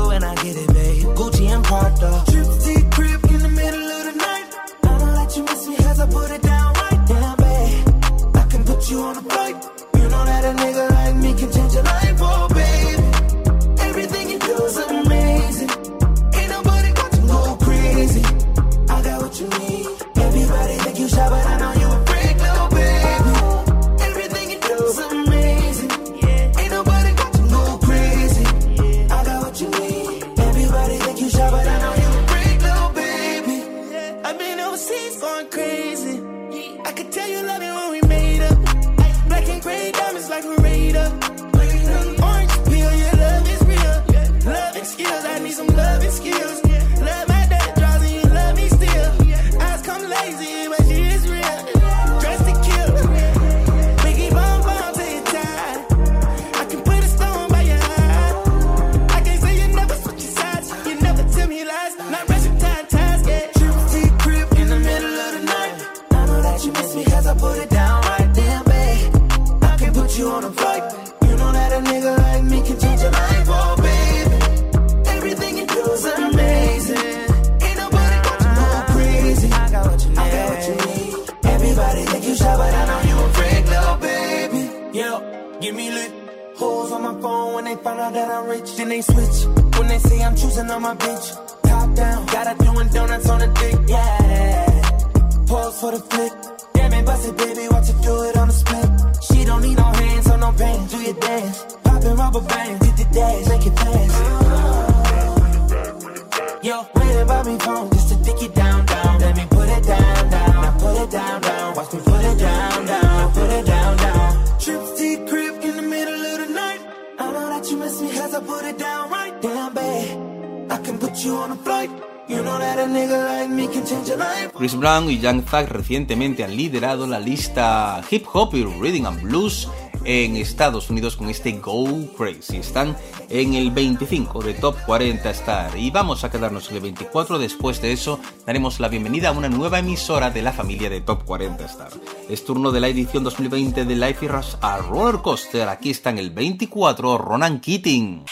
Fact recientemente han liderado la lista Hip Hop y Reading and Blues en Estados Unidos con este Go Crazy. Están en el 25 de Top 40 Star y vamos a quedarnos en el 24. Después de eso daremos la bienvenida a una nueva emisora de la familia de Top 40 Star. Es turno de la edición 2020 de Life is a Roller Coaster. Aquí está en el 24 Ronan Keating.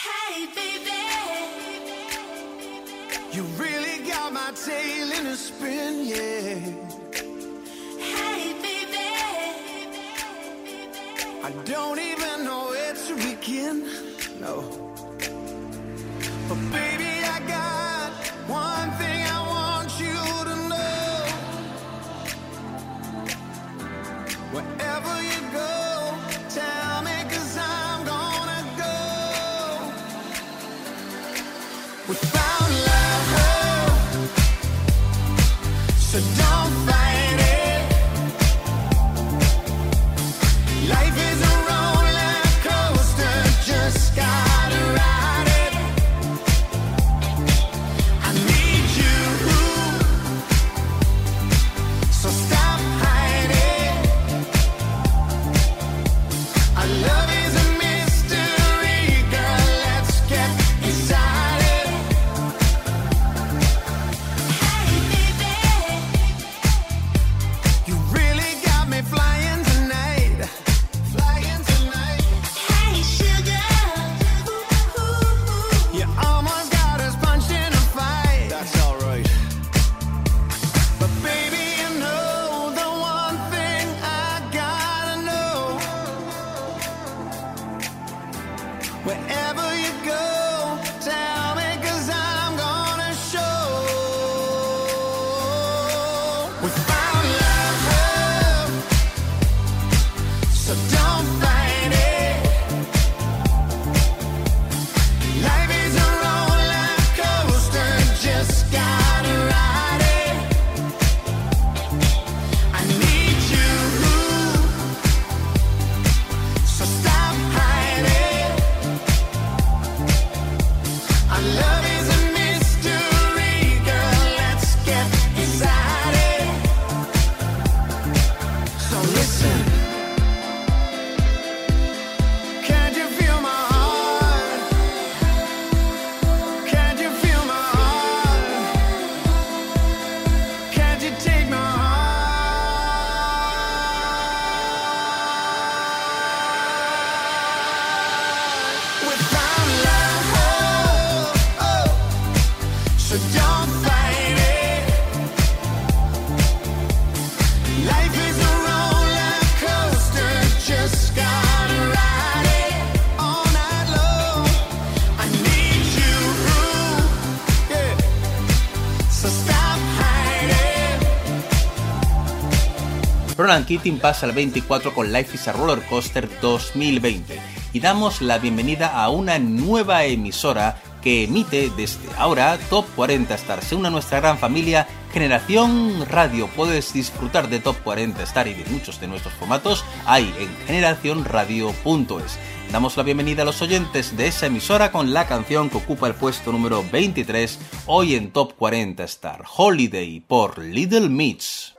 Ronan Keating pasa al 24 con Life is a Roller Coaster 2020 y damos la bienvenida a una nueva emisora que emite desde ahora Top 40 Star. Se une a nuestra gran familia Generación Radio. Puedes disfrutar de Top 40 Star y de muchos de nuestros formatos ahí en generacionradio.es. Damos la bienvenida a los oyentes de esa emisora con la canción que ocupa el puesto número 23 hoy en Top 40 Star, Holiday por Little Mitch.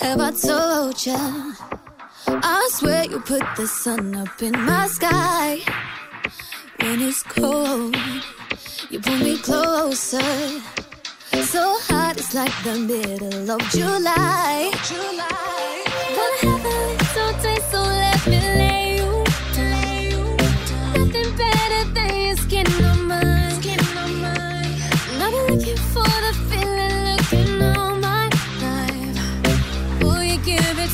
Have I told ya? I swear you put the sun up in my sky. When it's cold, you pull me closer. So hot, it's like the middle of July. July.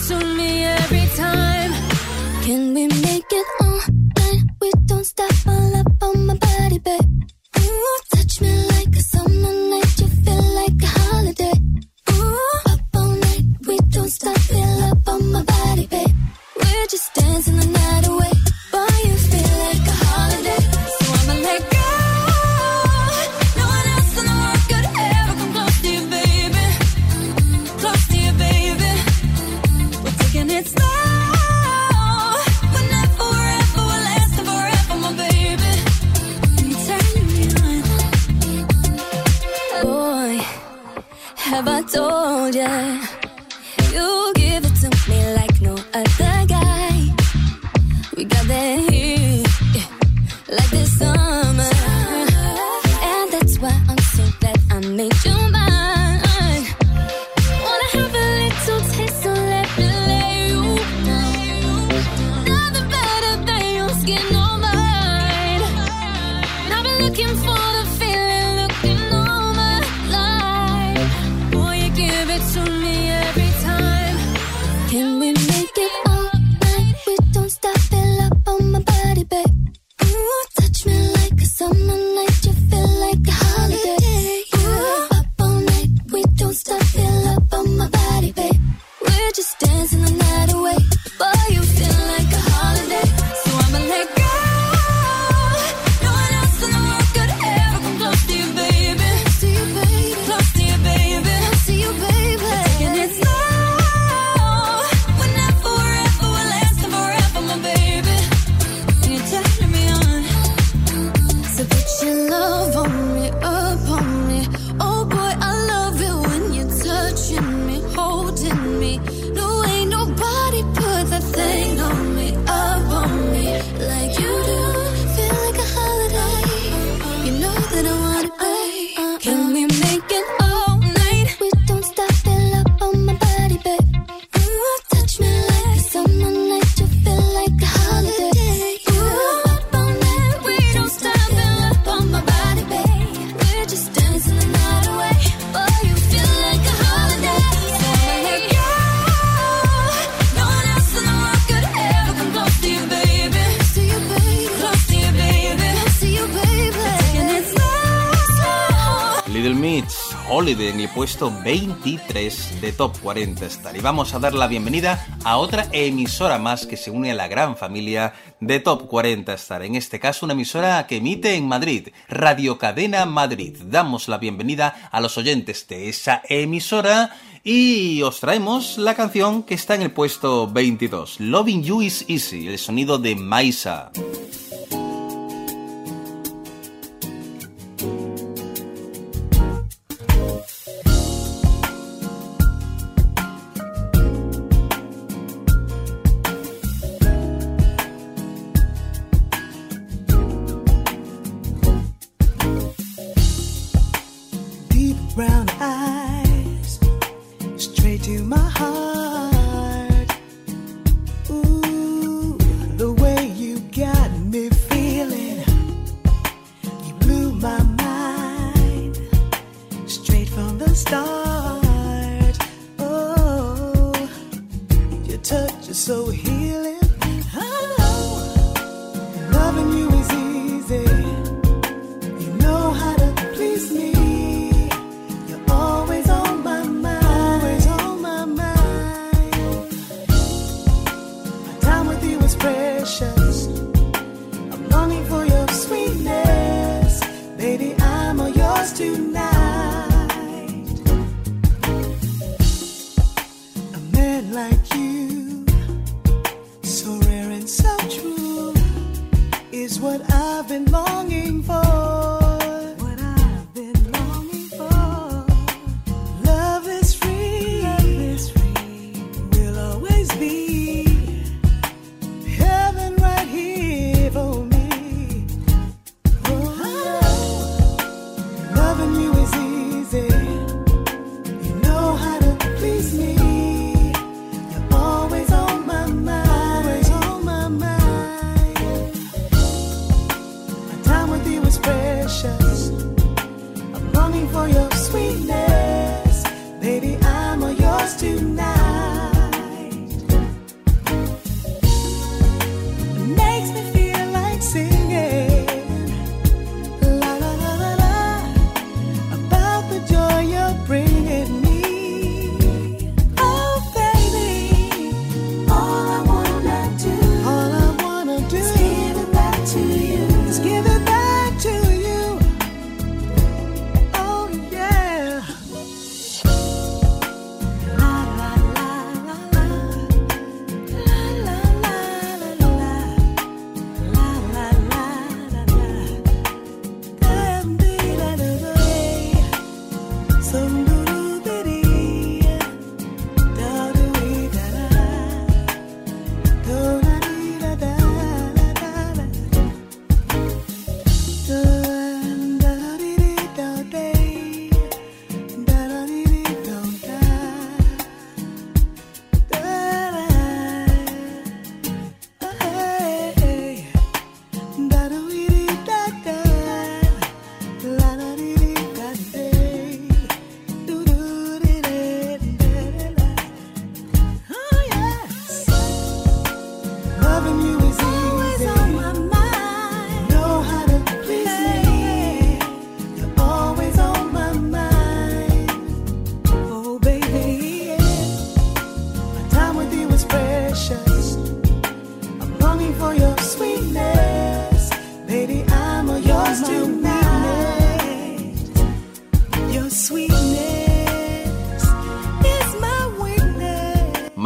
To me every time? Can we make it all night? We don't stop all up on my body, babe. Ooh, touch me like a summer night. You feel like a holiday. Ooh, up all night. We don't stop. Feel up on my body, babe. We're just dancing the night away. En el puesto 23 de Top 40 Star. Y vamos a dar la bienvenida a otra emisora más que se une a la gran familia de Top 40 Star. En este caso, una emisora que emite en Madrid, Radio Cadena Madrid. Damos la bienvenida a los oyentes de esa emisora y os traemos la canción que está en el puesto 22, Loving You is Easy, el sonido de Maisa.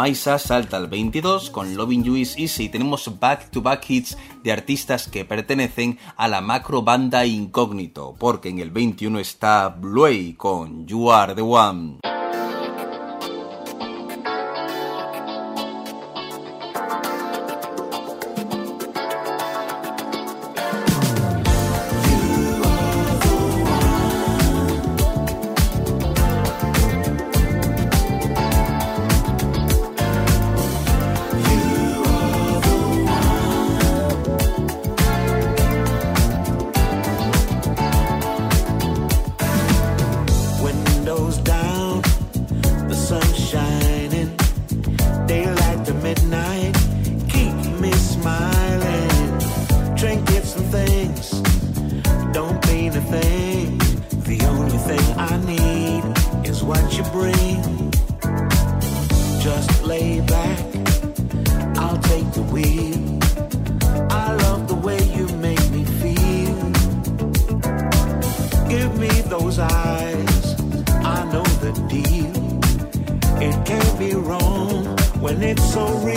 Maisa salta al 22 con Loving You Is Easy tenemos back to back hits de artistas que pertenecen a la macro banda incógnito, porque en el 21 está Bluey con You Are the One. it's so real.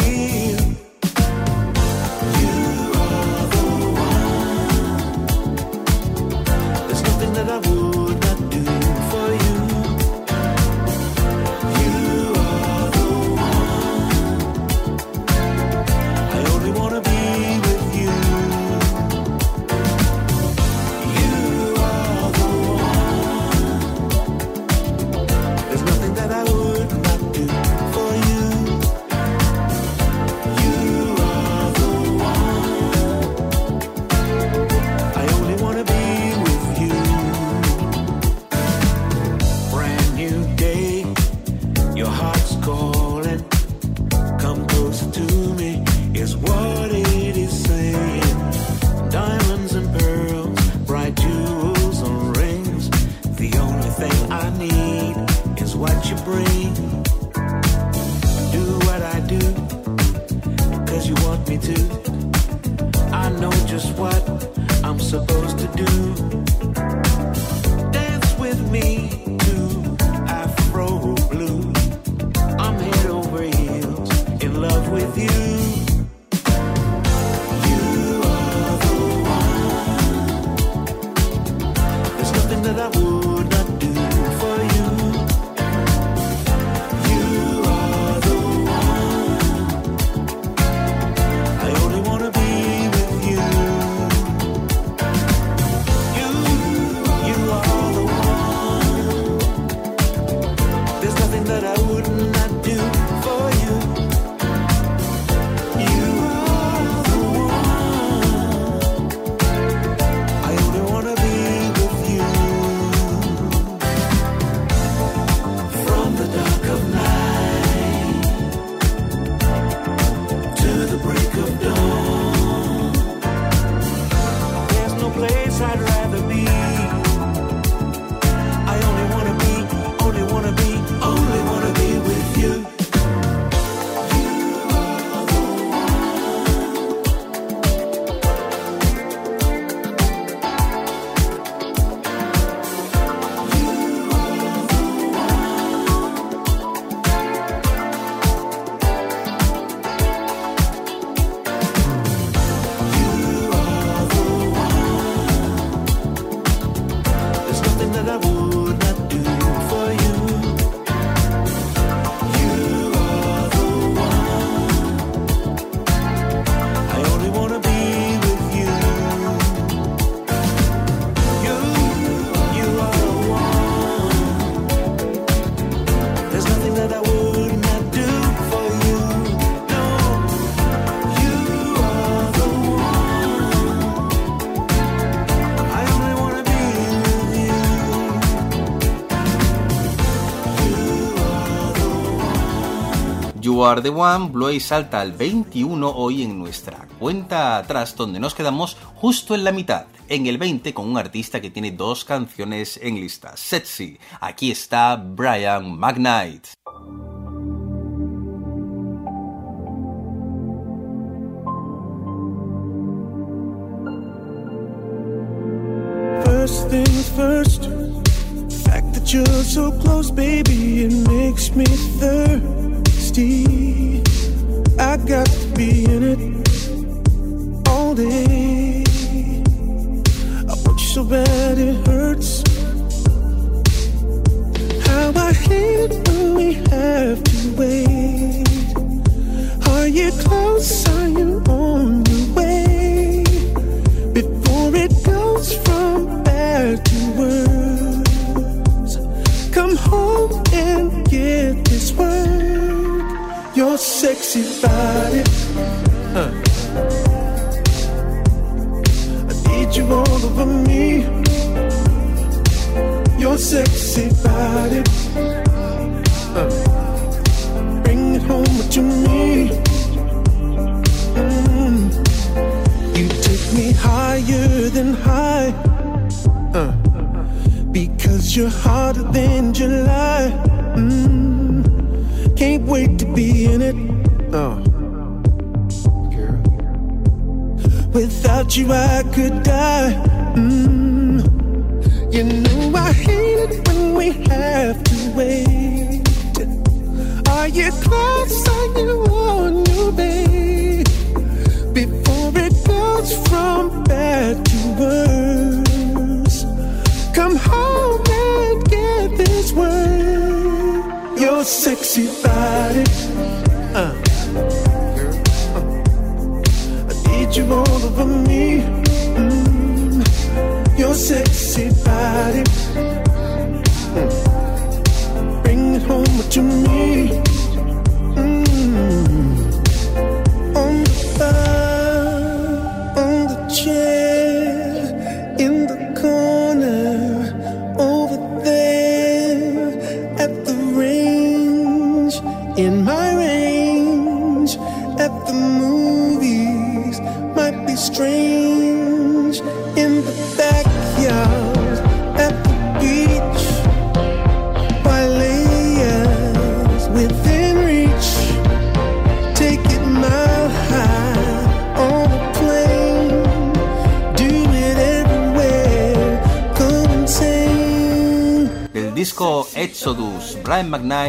You the One, Bluey salta al 21 hoy en nuestra cuenta atrás, donde nos quedamos justo en la mitad, en el 20 con un artista que tiene dos canciones en lista, Sexy. Aquí está Brian McKnight. First things first.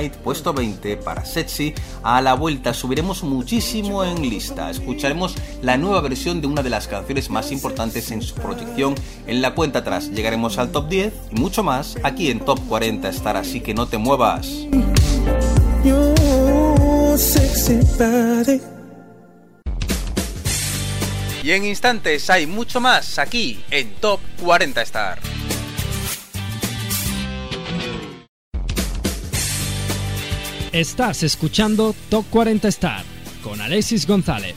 Puesto 20 para Sexy. A la vuelta subiremos muchísimo en lista. Escucharemos la nueva versión de una de las canciones más importantes en su proyección. En la cuenta atrás llegaremos al top 10 y mucho más aquí en Top 40 estar, así que no te muevas. Y en instantes hay mucho más aquí en Top 40 Star. Estás escuchando Top 40 Star con Alexis González.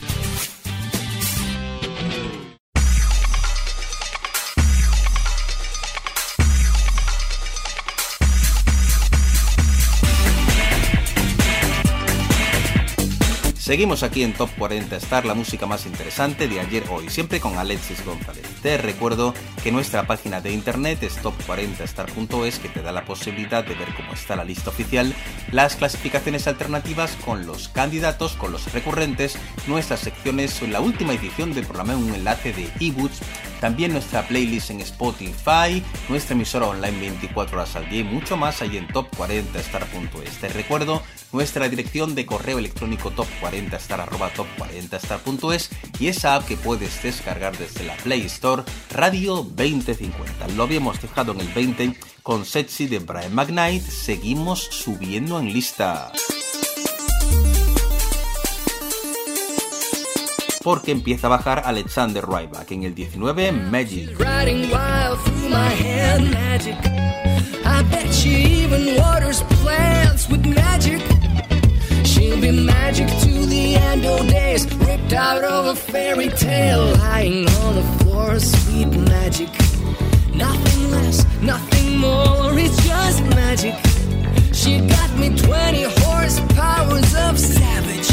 Seguimos aquí en Top 40 Star, la música más interesante de ayer, hoy, siempre con Alexis González. Te recuerdo que nuestra página de internet es top40star.es, que te da la posibilidad de ver cómo está la lista oficial, las clasificaciones alternativas con los candidatos, con los recurrentes, nuestras secciones, la última edición del programa, un enlace de ebooks, también nuestra playlist en Spotify, nuestra emisora online 24 horas al día y mucho más ahí en top40star.es. Te recuerdo nuestra dirección de correo electrónico top40star top40star.es y esa app que puedes descargar desde la Play Store Radio 2050. Lo habíamos dejado en el 20 con Sexy de Brian McKnight, seguimos subiendo en lista. Porque empieza a bajar Alexander Ryback en el 19 Magic. She'll be magic to the end of days, ripped out of a fairy tale, lying on the floor, sweet magic. Nothing less, nothing more, it's just magic. She got me 20 horsepowers of savage.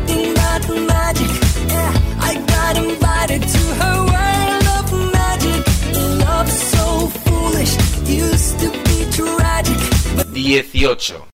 18.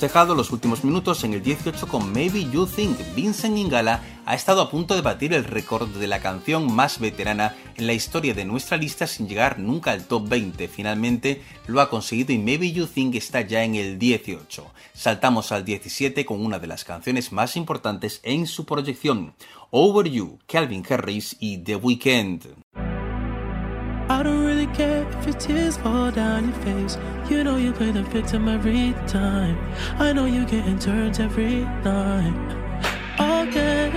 Dejado los últimos minutos en el 18 con Maybe You Think. Vincent Ingala ha estado a punto de batir el récord de la canción más veterana en la historia de nuestra lista sin llegar nunca al top 20. Finalmente lo ha conseguido y Maybe You Think está ya en el 18. Saltamos al 17 con una de las canciones más importantes en su proyección. Over You, Calvin Harris y The Weeknd. Tears fall down your face. You know you play the victim every time. I know you getting turns every night. Oh, okay.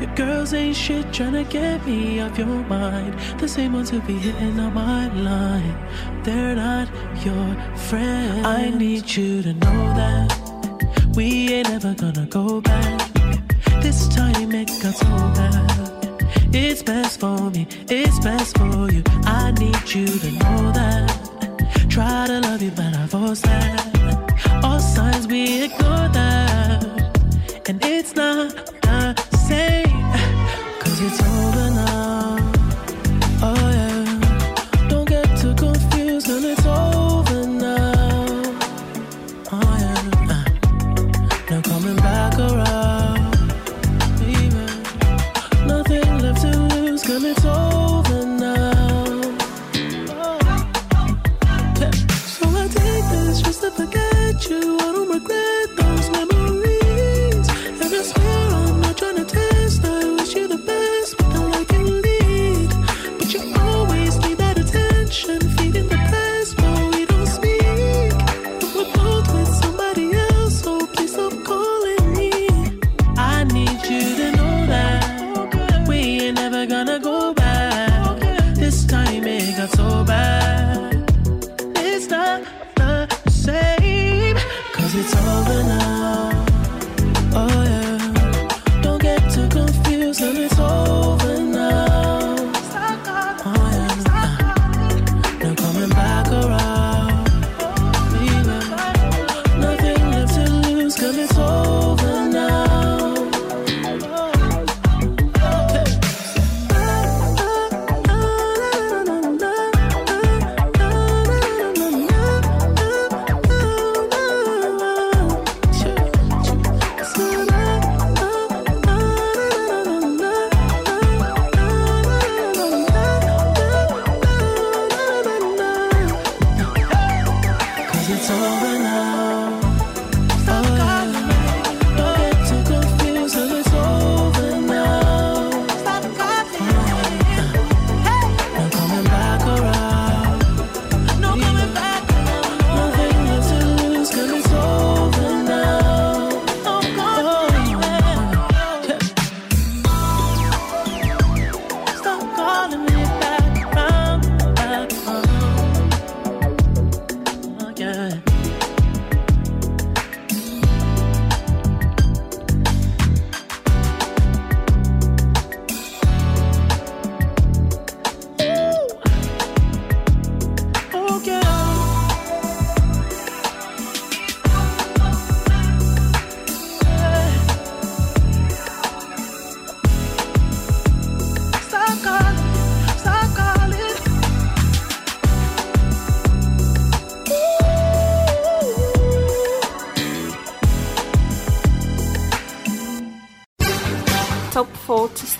Your girls ain't shit tryna get me off your mind. The same ones who be hitting on my line. They're not your friends. I need you to know that we ain't ever gonna go back. This time it got so bad. It's best for me, it's best for you. I need you to know that. Try to love you, but I force that. All signs we ignore that. And it's not the same, cause it's over.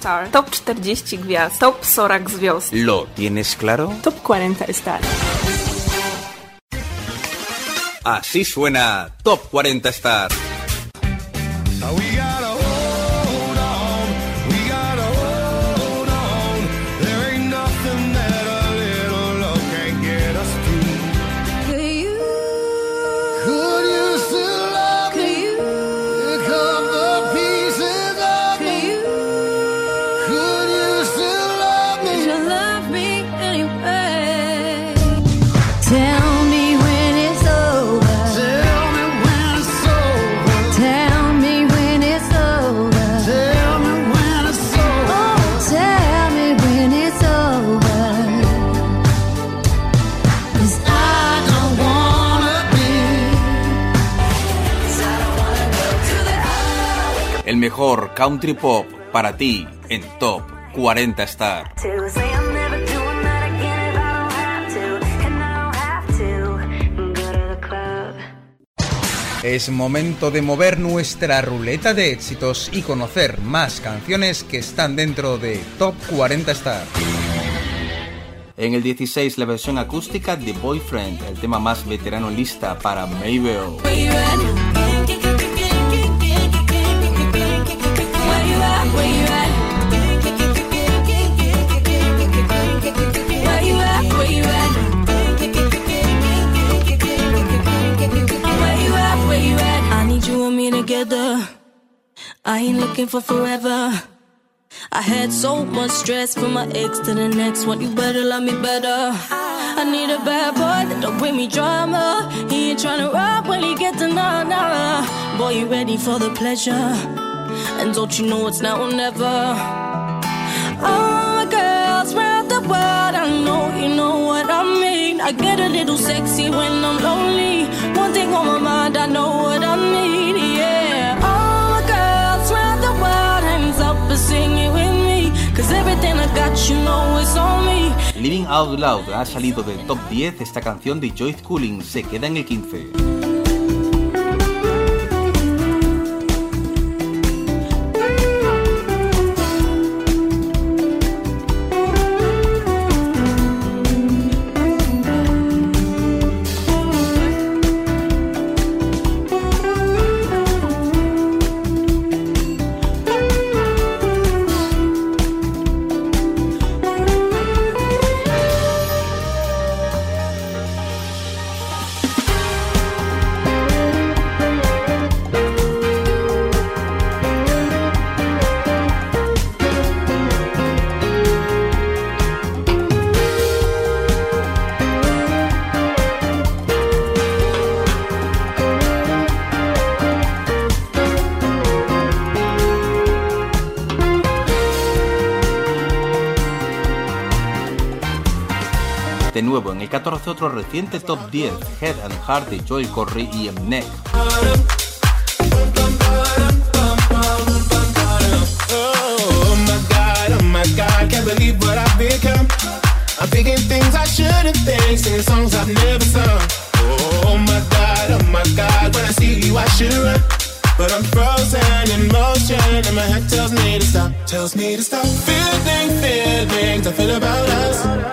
Star, Top 40 gwiazd, Top 40 gwiazd, ¿Lo tienes claro? Top 40 Star. Así suena Top 40 Star. Mejor country pop para ti en Top 40 Star. Es momento de mover nuestra ruleta de éxitos y conocer más canciones que están dentro de Top 40 Star. En el 16 la versión acústica de Boyfriend, el tema más veterano lista para Mabel. Together. I ain't looking for forever. I had so much stress from my ex to the next one. You better love me better. I need a bad boy that don't bring me drama. He ain't tryna rock when he get to nah. Boy, you ready for the pleasure? And don't you know it's now or never? All my girls round the world, I know you know what I mean. I get a little sexy when I'm lonely. One thing on my mind, I know what I need. Living Out Loud ha salido del top 10 esta canción de Joyce Cooling, se queda en el 15. Oh my God, oh my God, I can't believe what I've become. I'm thinking things I shouldn't think, in songs I've never sung. Oh my God, oh my God, when I see you, I shouldn't. But I'm frozen in motion, and my head tells me to stop. Tells me to stop. Feel things, feelings, I feel about us.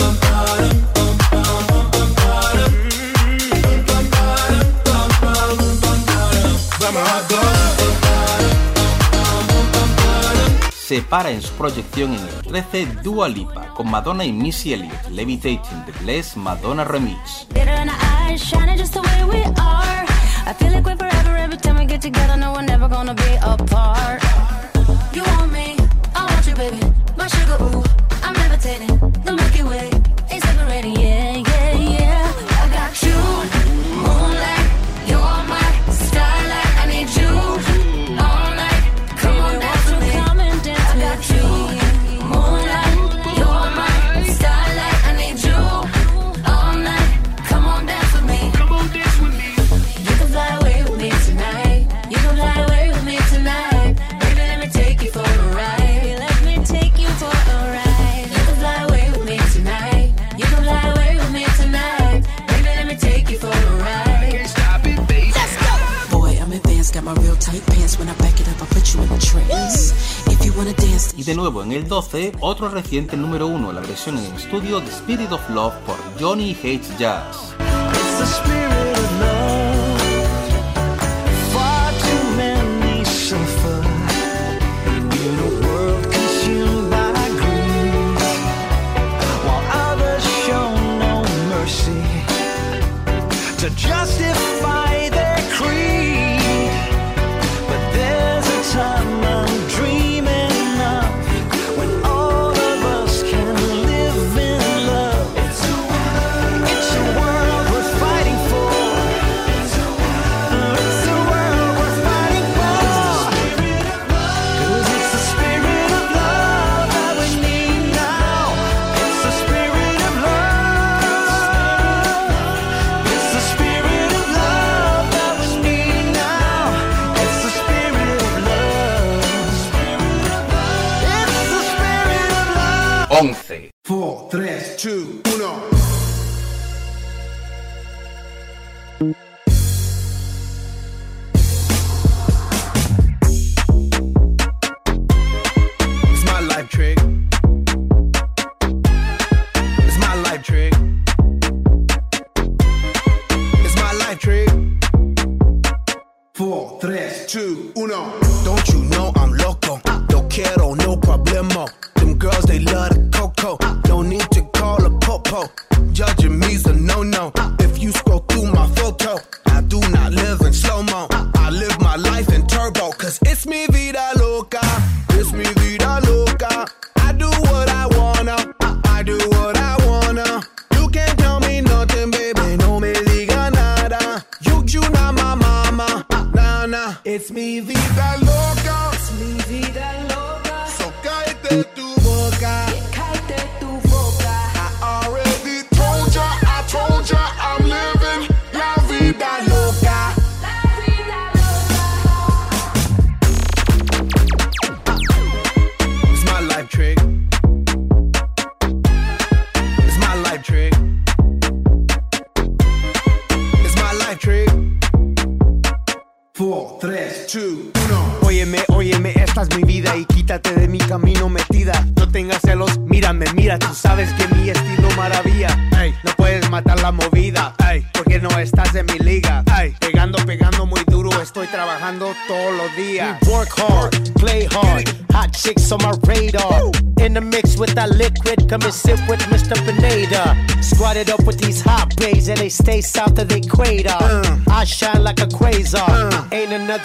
se para en su proyección en el 13 Dua Lipa con Madonna y Missy Elliott, Levitating the Bless Madonna Remix. My sugar, ooh, I'm levitating. The Milky Way is separating. de nuevo en el 12 otro reciente número 1, la versión en estudio de Spirit of Love por Johnny Hates Jazz.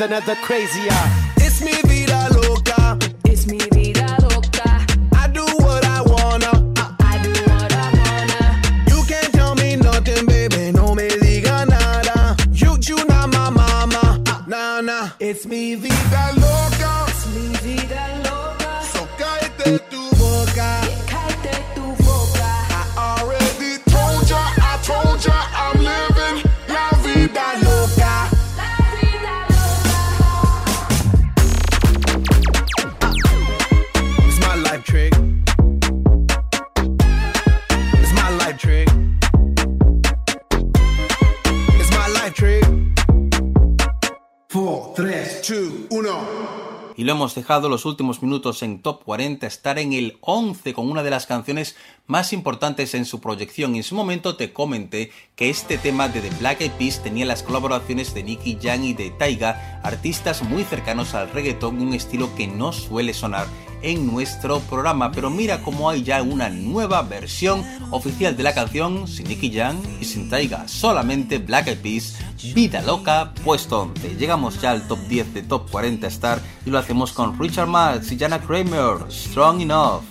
another, another crazier. Los últimos minutos en Top 40 estar en el 11 con una de las canciones más importantes en su proyección. En su momento te comenté que este tema de The Black Eyed Peas tenía las colaboraciones de Nicky Jam y de Taiga, artistas muy cercanos al reggaetón, un estilo que no suele sonar en nuestro programa. Pero mira cómo hay ya una nueva versión oficial de la canción sin Nicky Jam y sin Taiga, solamente Black Eyed Peas, Vida Loca, puesto 11. Llegamos ya al top 10 de Top 40 Star y lo hacemos con Richard Marx y Jana Kramer, Strong Enough.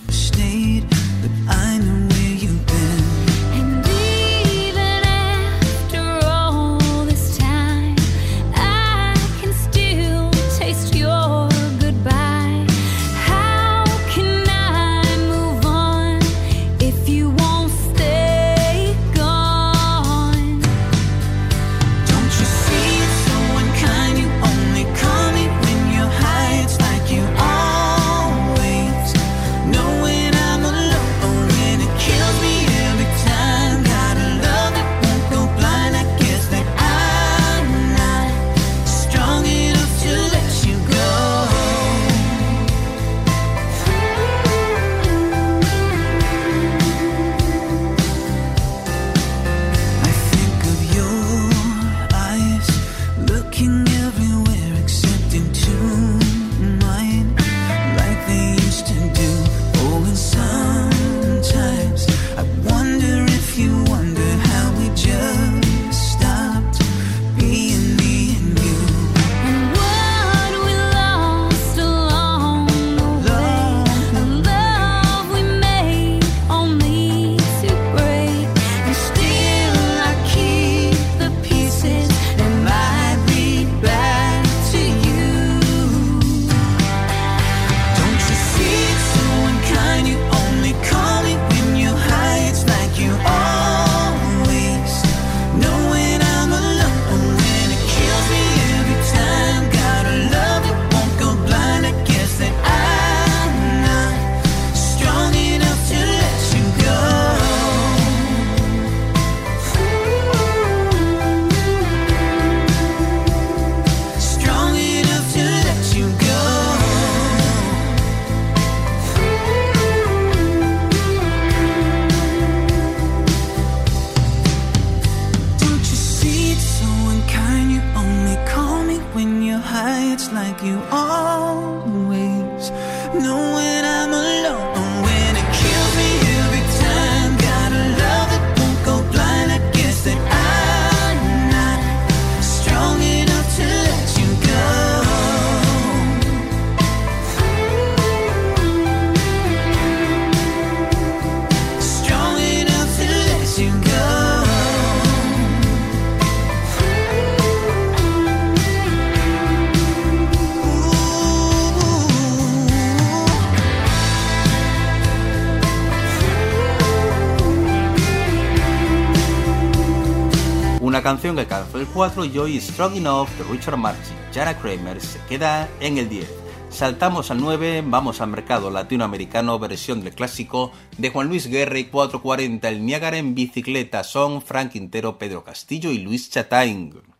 4 y hoy Strong Enough de Richard March y Jana Kramer se queda en el 10. Saltamos al 9, vamos al mercado latinoamericano, versión del clásico de Juan Luis Guerra y 440 El Niágara en bicicleta son Frank Quintero, Pedro Castillo y Luis Chatain.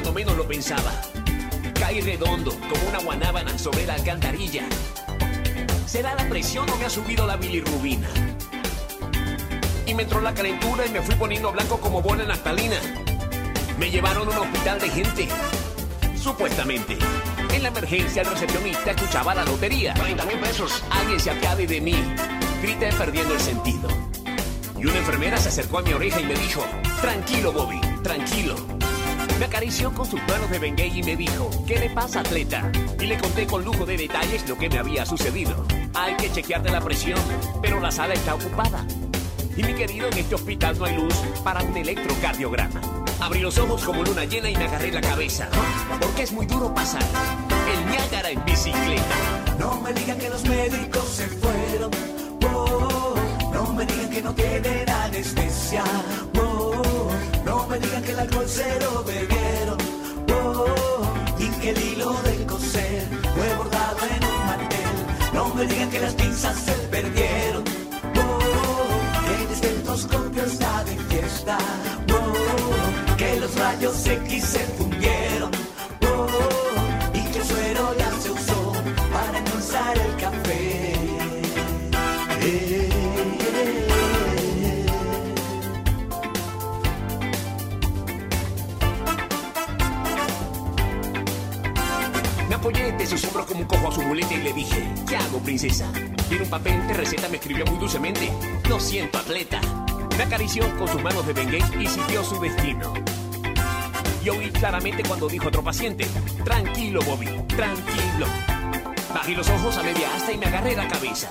Cuando menos lo pensaba. Caí redondo, como una guanábana sobre la alcantarilla. ¿Será la presión o me ha subido la bilirrubina? Y me entró la calentura y me fui poniendo blanco como bola naftalina. Me llevaron a un hospital de gente. Supuestamente. En la emergencia el recepcionista escuchaba la lotería. 30 mil pesos. Alguien se apiade de mí. Grité perdiendo el sentido. y una enfermera se acercó a mi oreja y me dijo, tranquilo Bobby, tranquilo. Me acarició con sus manos de Bengay y me dijo, ¿qué le pasa atleta? Y le conté con lujo de detalles lo que me había sucedido. Hay que chequearte la presión, pero la sala está ocupada. Y mi querido, en este hospital no hay luz para un electrocardiograma. Abrí los ojos como luna llena y me agarré la cabeza, porque es muy duro pasar el Niágara en bicicleta. No me digan que los médicos se fueron. Oh, no me digan que no tienen anestesia. Oh, no me digan que el alcohol se lo bebieron. Oh, y que el hilo del coser fue bordado en un mantel. No me digan que las pinzas se perdieron. Oh, el estetoscopio está de fiesta. Oh, que los rayos X se fundieron. Sus hombros como un cojo a su muleta y le dije, ¿qué hago, princesa? Y en un papel de receta me escribió muy dulcemente, lo siento, atleta. Me acarició con sus manos de Bengay y siguió su destino. Y oí claramente cuando dijo otro paciente, tranquilo, Bobby, tranquilo. Bajé los ojos a media asta y me agarré la cabeza.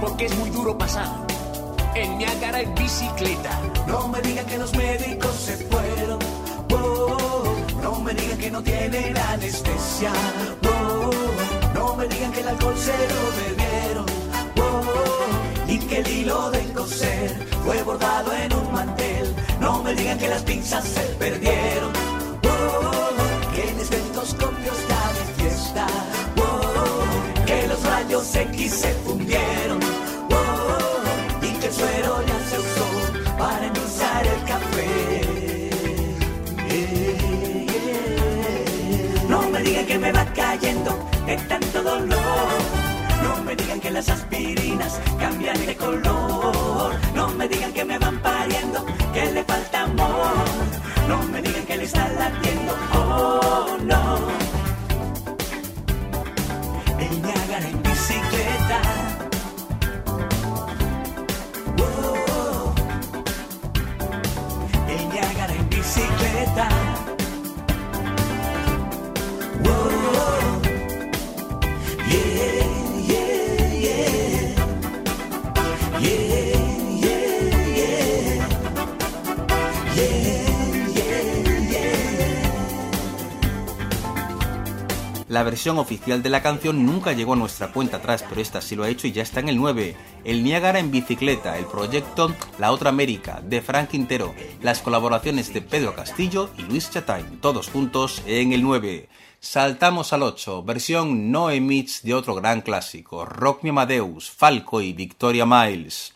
Porque es muy duro pasar el Niágara en bicicleta. No me digan que los médicos se fueron. Oh, no me digan que no tienen anestesia. Oh, no me digan que el alcohol se lo bebieron. Oh, y que el hilo del coser fue bordado en un mantel. No me digan que las pinzas se perdieron. Oh, que el estetoscopio está de fiesta. Oh, que los rayos X se fundieron. Que me va cayendo de tanto dolor. No me digan que las aspirinas cambian de color. No me digan que me van pariendo, que le falta amor. No me digan que le está latiendo. Oh, no. La versión oficial de la canción nunca llegó a nuestra cuenta atrás, pero esta sí lo ha hecho y ya está en el 9. El Niágara en bicicleta, el proyecto La Otra América, de Frank Quintero, las colaboraciones de Pedro Castillo y Luis Chatain, todos juntos en el 9. Saltamos al 8, versión No Emits de otro gran clásico, Rock Me Amadeus, Falco y Victoria Miles.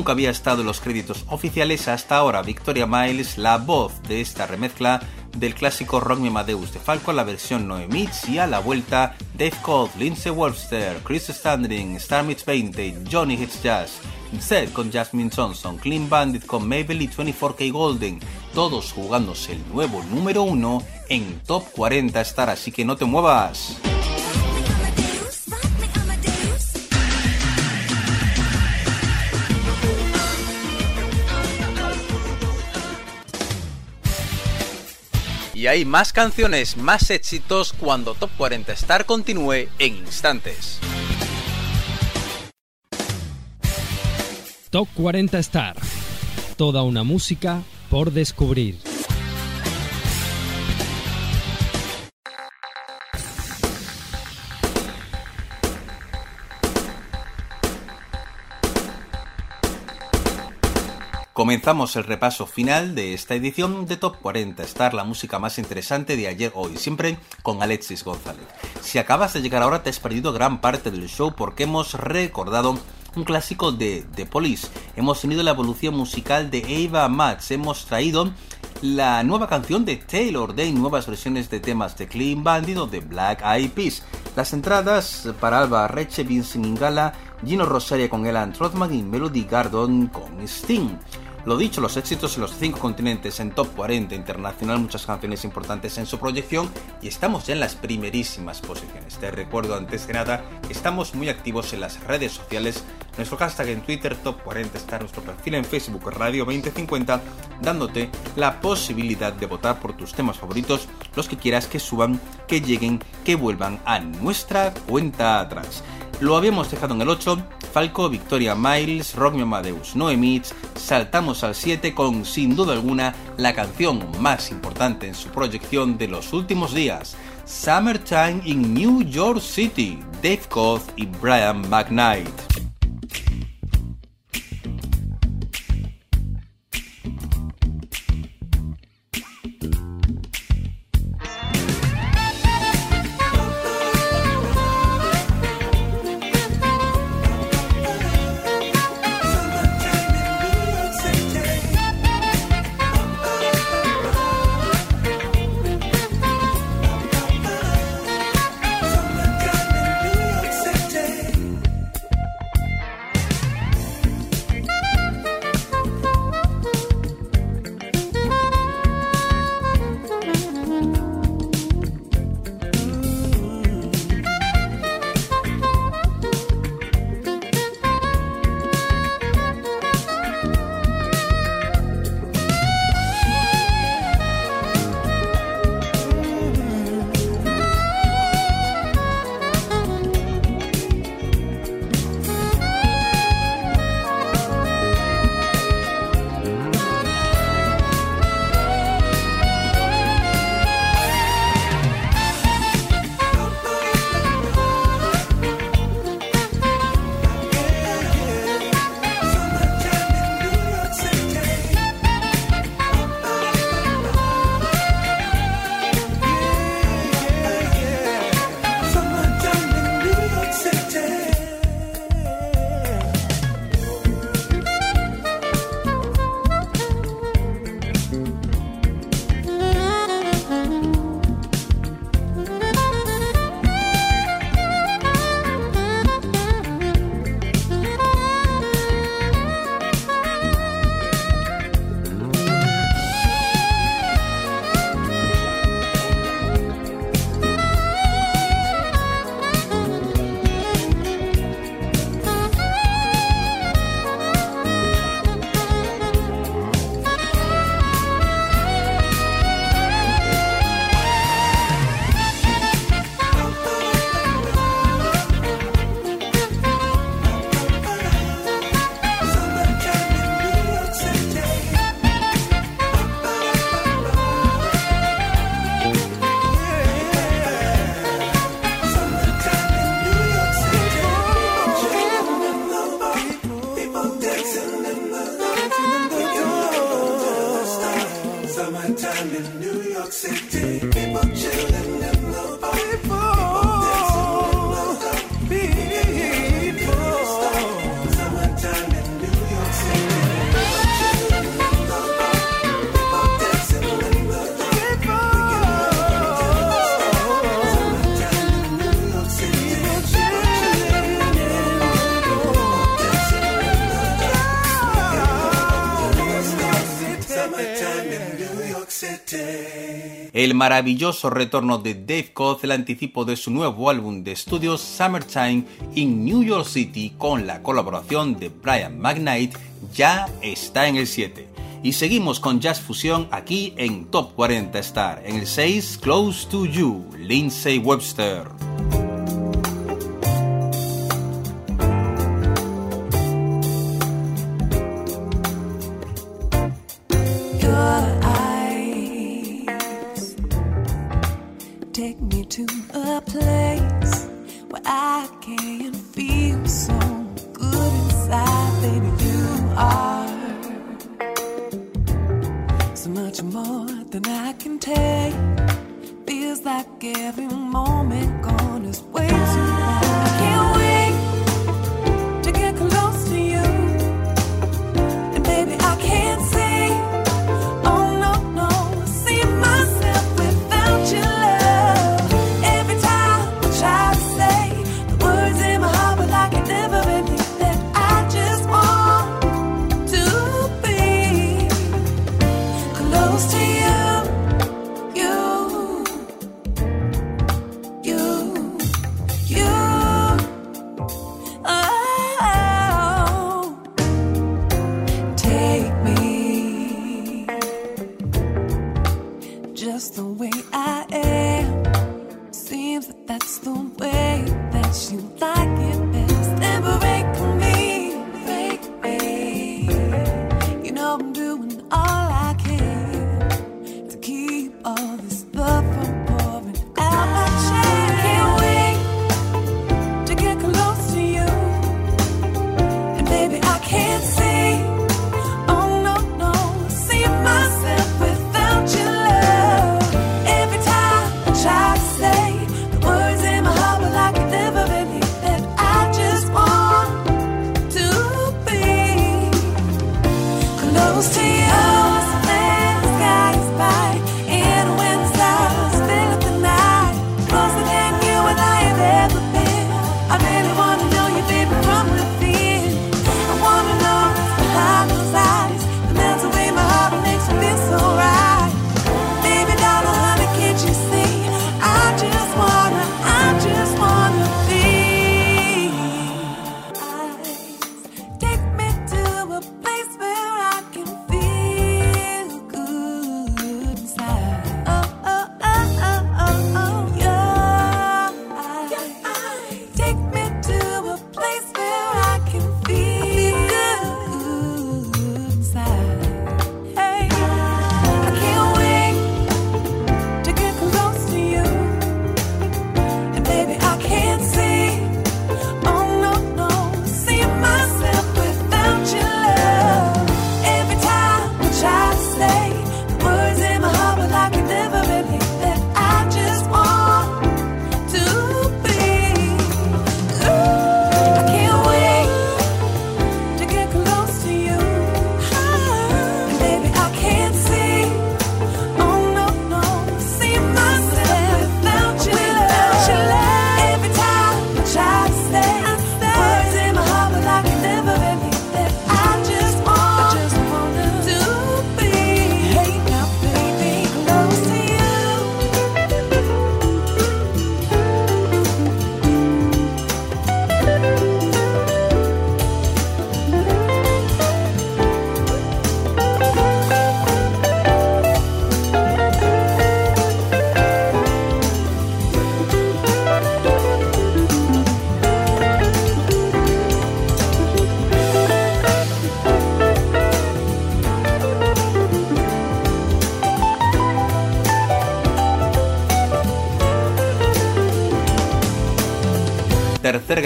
Nunca había estado en los créditos oficiales hasta ahora. Victoria Miles, la voz de esta remezcla del clásico Rock Me Amadeus de Falco, la versión Noemits y a la vuelta Dave Cold, Lindsay Webster, Chris Standing, Star Meets 20, Johnny Hits Jazz, Zed con Jasmine Johnson, Clean Bandit con Maybelline 24K Golden, todos jugándose el nuevo número uno en Top 40 Star, así que no te muevas. Y hay más canciones, más éxitos cuando Top 40 Star continúe en instantes. Top 40 Star. Toda una música por descubrir. Comenzamos el repaso final de esta edición de Top 40 Star, la música más interesante de ayer hoy, siempre con Alexis González. Si acabas de llegar ahora te has perdido gran parte del show porque hemos recordado un clásico de The Police. Hemos tenido la evolución musical de Ava Max, hemos traído la nueva canción de Taylor Day, nuevas versiones de temas de Clean Bandit o de Black Eyed Peas. Las entradas para Alba Reche, Vincent Ingala, Gino Rosaria con Elan Trothman y Melody Gardon con Sting. Lo dicho, los éxitos en los cinco continentes en Top 40 internacional, muchas canciones importantes en su proyección y estamos ya en las primerísimas posiciones. Te recuerdo antes que nada que estamos muy activos en las redes sociales, nuestro hashtag en Twitter Top 40 está nuestro perfil en Facebook Radio 2050, dándote la posibilidad de votar por tus temas favoritos, los que quieras que suban, que lleguen, que vuelvan a nuestra cuenta atrás. Lo habíamos dejado en el 8, Falco, Victoria Miles, Rock Me Amadeus, Noemits, saltamos al 7 con sin duda alguna la canción más importante en su proyección de los últimos días, Summertime in New York City, Dave Koz y Brian McKnight. el maravilloso retorno de Dave Koz, el anticipo de su nuevo álbum de estudio Summertime in New York City con la colaboración de Brian McKnight, ya está en el 7. Y seguimos con Jazz Fusión aquí en Top 40 Star, en el 6 Close to You, Lindsay Webster.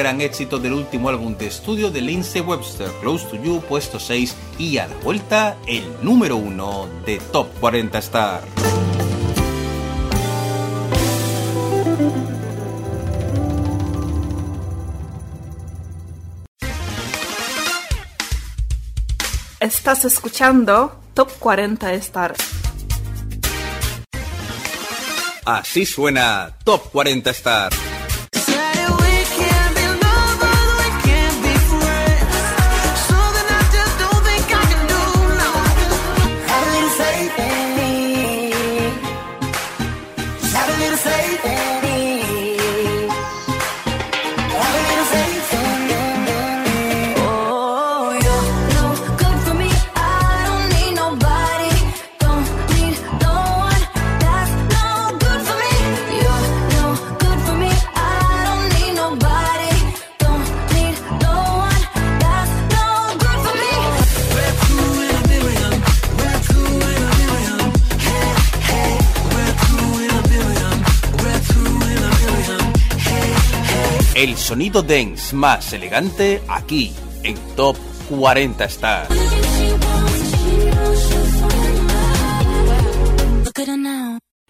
gran éxito del último álbum de estudio de Lindsey Webster, Close to You, puesto 6, y a la vuelta, el número 1 de Top 40 Star. Estás escuchando Top 40 Star. Así suena Top 40 Star. sonido dance más elegante aquí en Top 40 Star.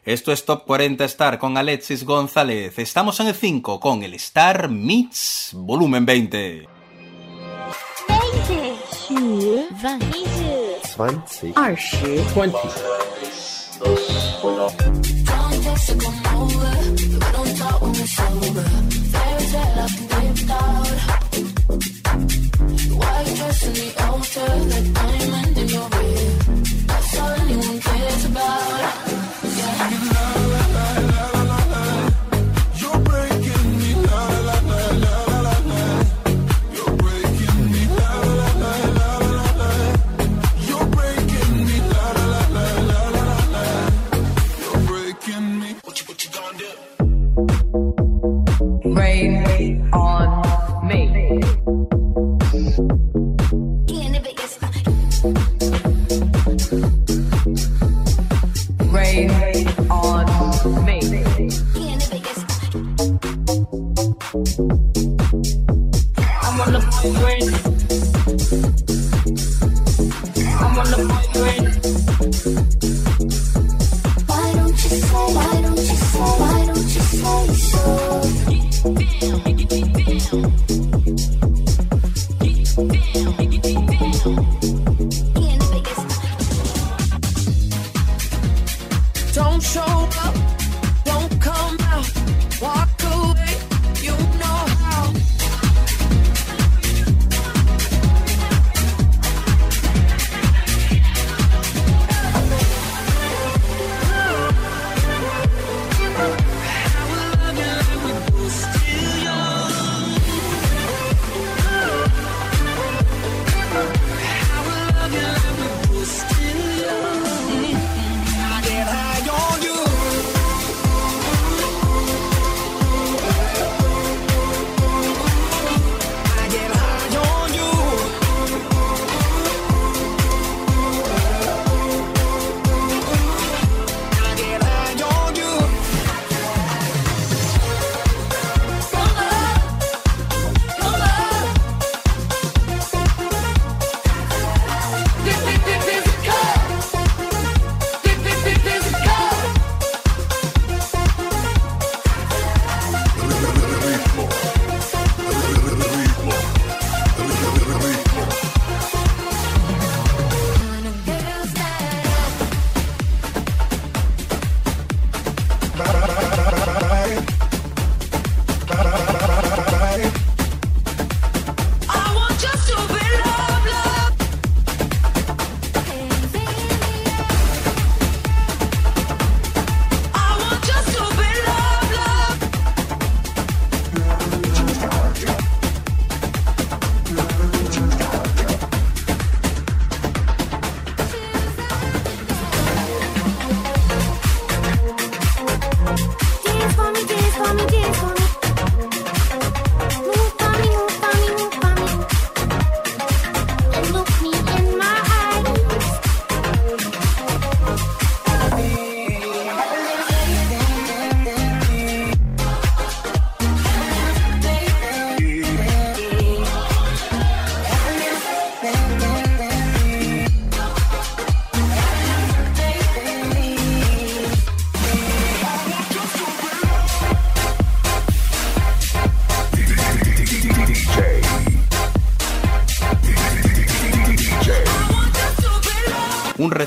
Esto es Top 40 Star con Alexis González. Estamos en el 5 con el Star Meets Volumen 20. 20. 20. 20. 20. 20. about.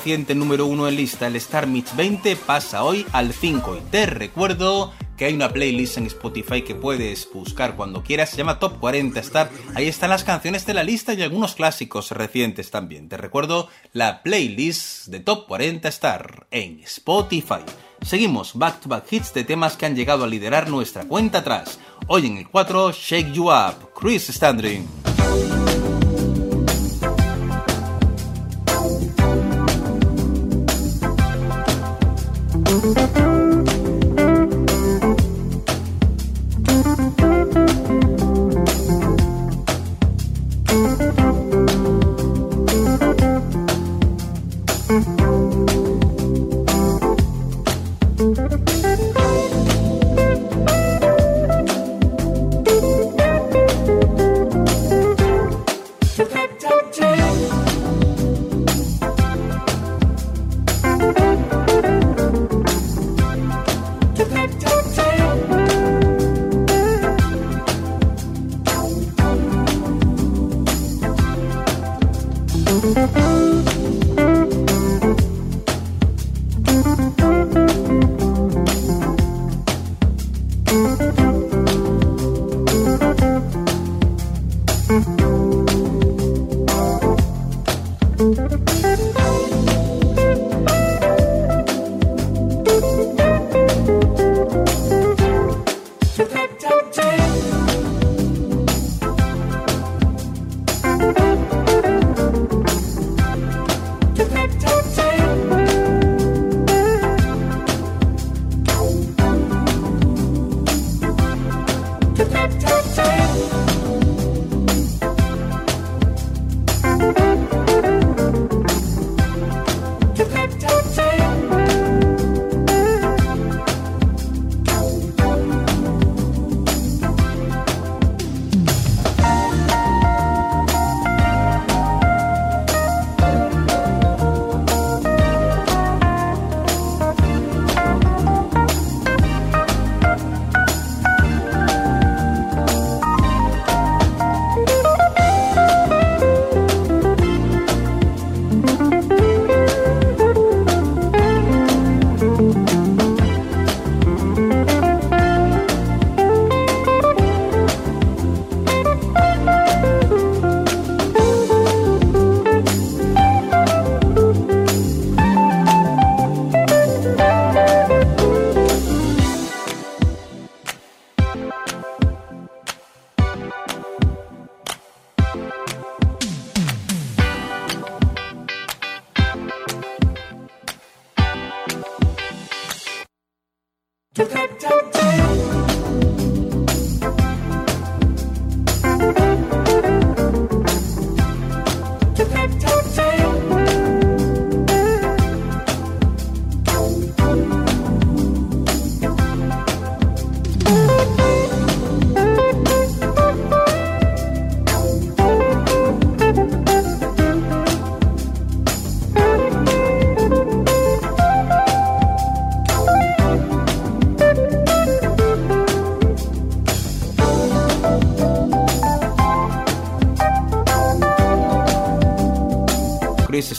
Reciente número uno en lista, el Star Mix 20, pasa hoy al 5 y te recuerdo que hay una playlist en Spotify que puedes buscar cuando quieras, se llama Top 40 Star, ahí están las canciones de la lista y algunos clásicos recientes también. Te recuerdo la playlist de Top 40 Star en Spotify. Seguimos back to back hits de temas que han llegado a liderar nuestra cuenta atrás. Hoy en el 4, Shake You Up, Chris Standring.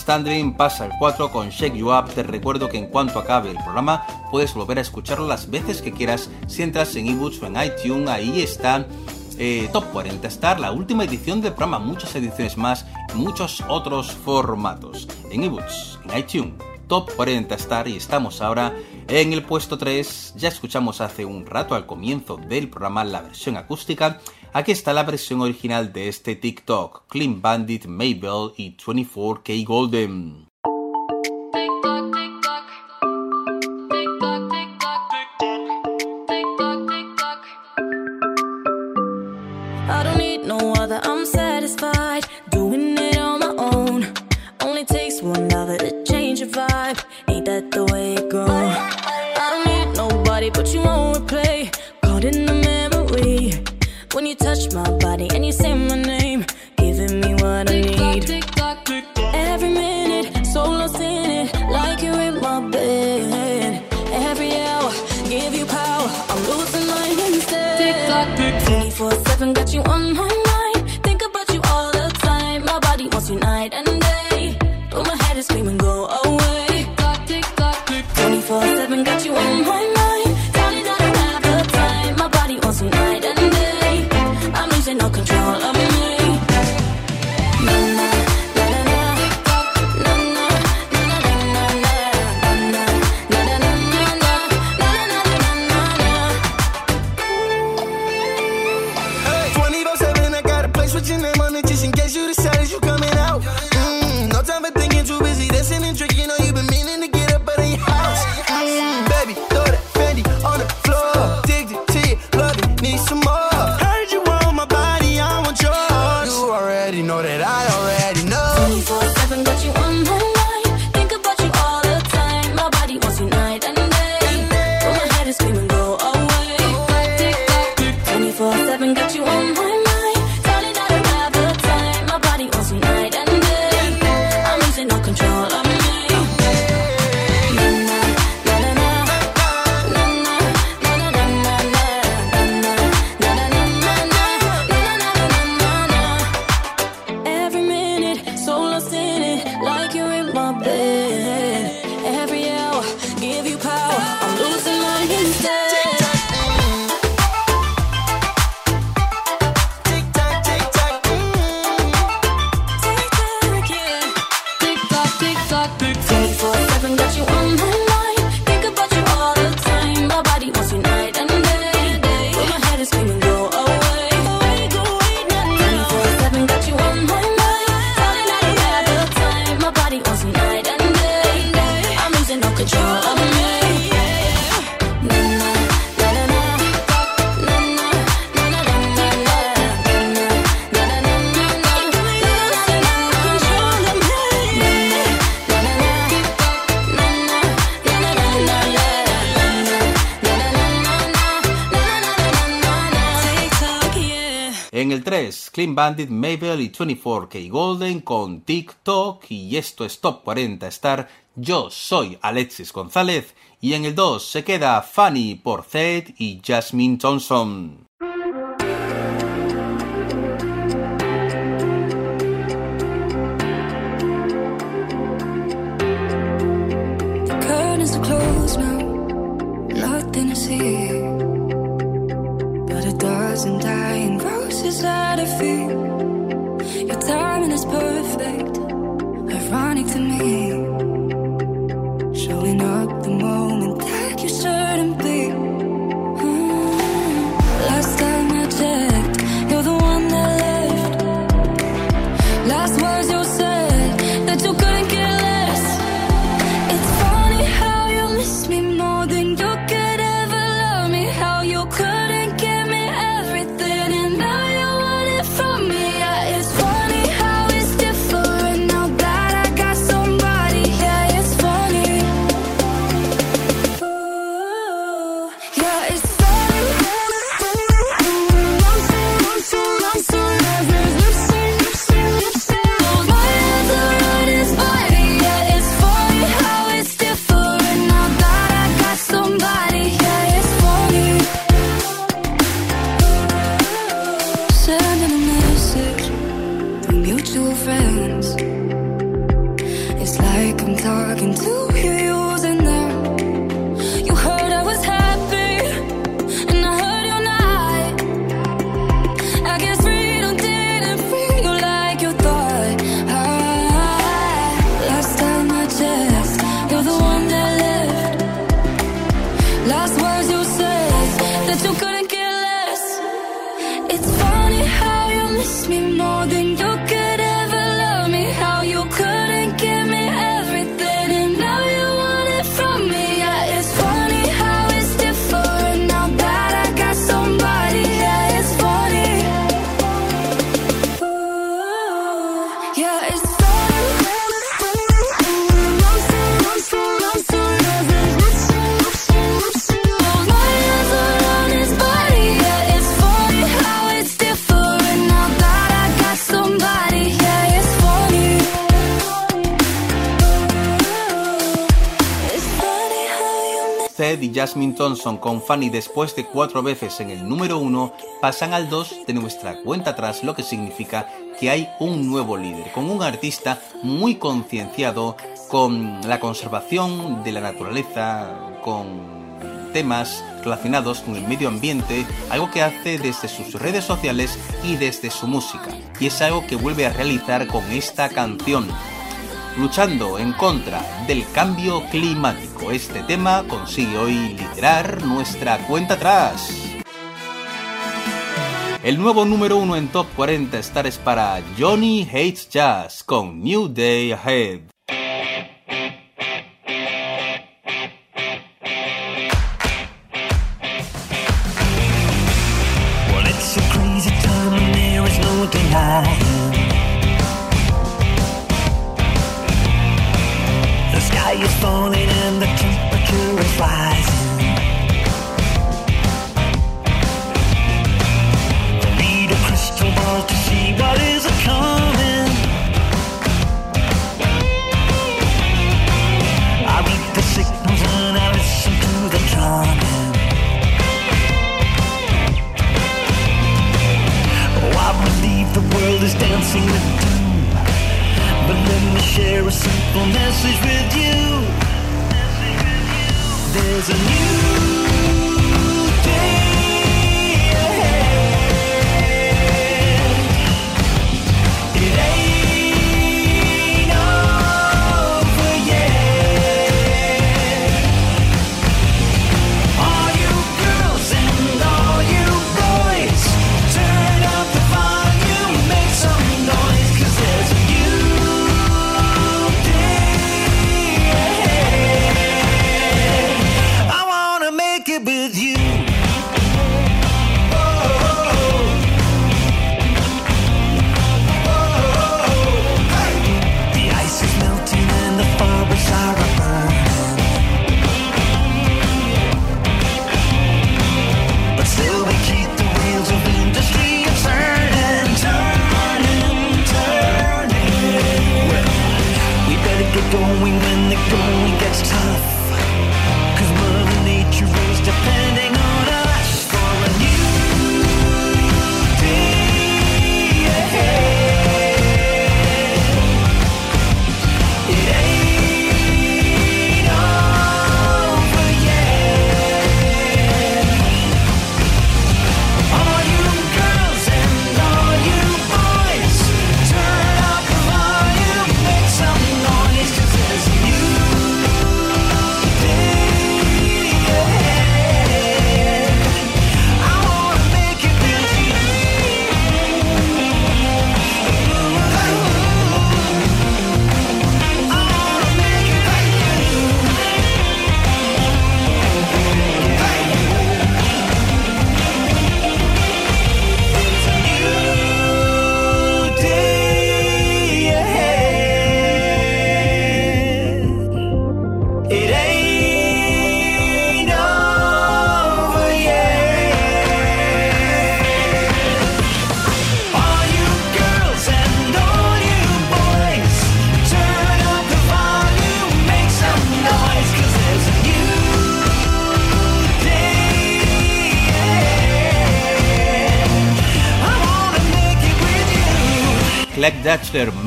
Standing pasa el 4 con Shake You Up. Te recuerdo que en cuanto acabe el programa puedes volver a escucharlo las veces que quieras si entras en ebooks o en iTunes. Ahí está eh, Top 40 Star, la última edición del programa, muchas ediciones más, muchos otros formatos. En ebooks, en iTunes, Top 40 Star y estamos ahora en el puesto 3. Ya escuchamos hace un rato al comienzo del programa la versión acústica. Aquí está la versión original de este TikTok. Clean Bandit Mabel y 24K Golden. Bandit, Mabel y 24K Golden con TikTok. Y esto es Top 40 Star. Yo soy Alexis González. Y en el 2 se queda Fanny Porcet y Jasmine Thompson. Head y Jasmine Thompson con Fanny después de cuatro veces en el número uno pasan al 2 de nuestra cuenta atrás, lo que significa que hay un nuevo líder, con un artista muy concienciado con la conservación de la naturaleza, con temas relacionados con el medio ambiente, algo que hace desde sus redes sociales y desde su música. Y es algo que vuelve a realizar con esta canción, luchando en contra del cambio climático. Este tema consigue hoy liderar nuestra cuenta atrás. El nuevo número uno en Top 40 Star es para Johnny Hates Jazz con New Day Ahead.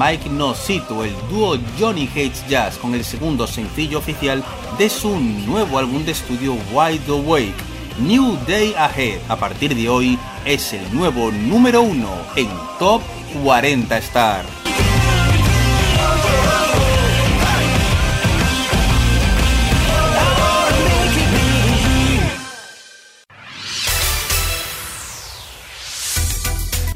Mike Nosito, el dúo Johnny Hates Jazz con el segundo sencillo oficial de su nuevo álbum de estudio Wide Awake. New Day Ahead, a partir de hoy, es el nuevo número uno en Top 40 Star.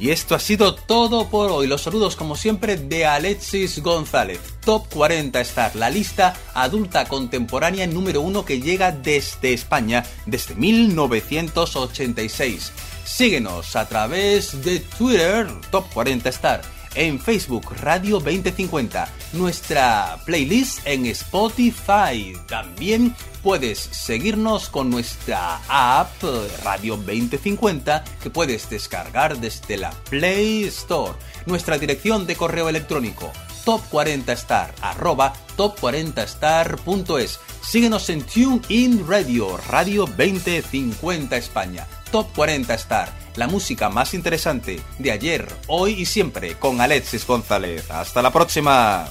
Y esto ha sido todo por hoy. Los saludos como siempre de Alexis González. Top 40 Star, la lista adulta contemporánea número uno que llega desde España desde 1986. Síguenos a través de Twitter, Top 40 Star, en Facebook Radio 2050, nuestra playlist en Spotify. También puedes seguirnos con nuestra app Radio 2050 que puedes descargar desde la Play Store. Nuestra dirección de correo electrónico top40star arroba top40star.es. Síguenos en TuneIn Radio, Radio 2050 España. Top 40 Star, la música más interesante de ayer, hoy y siempre con Alexis González. Hasta la próxima.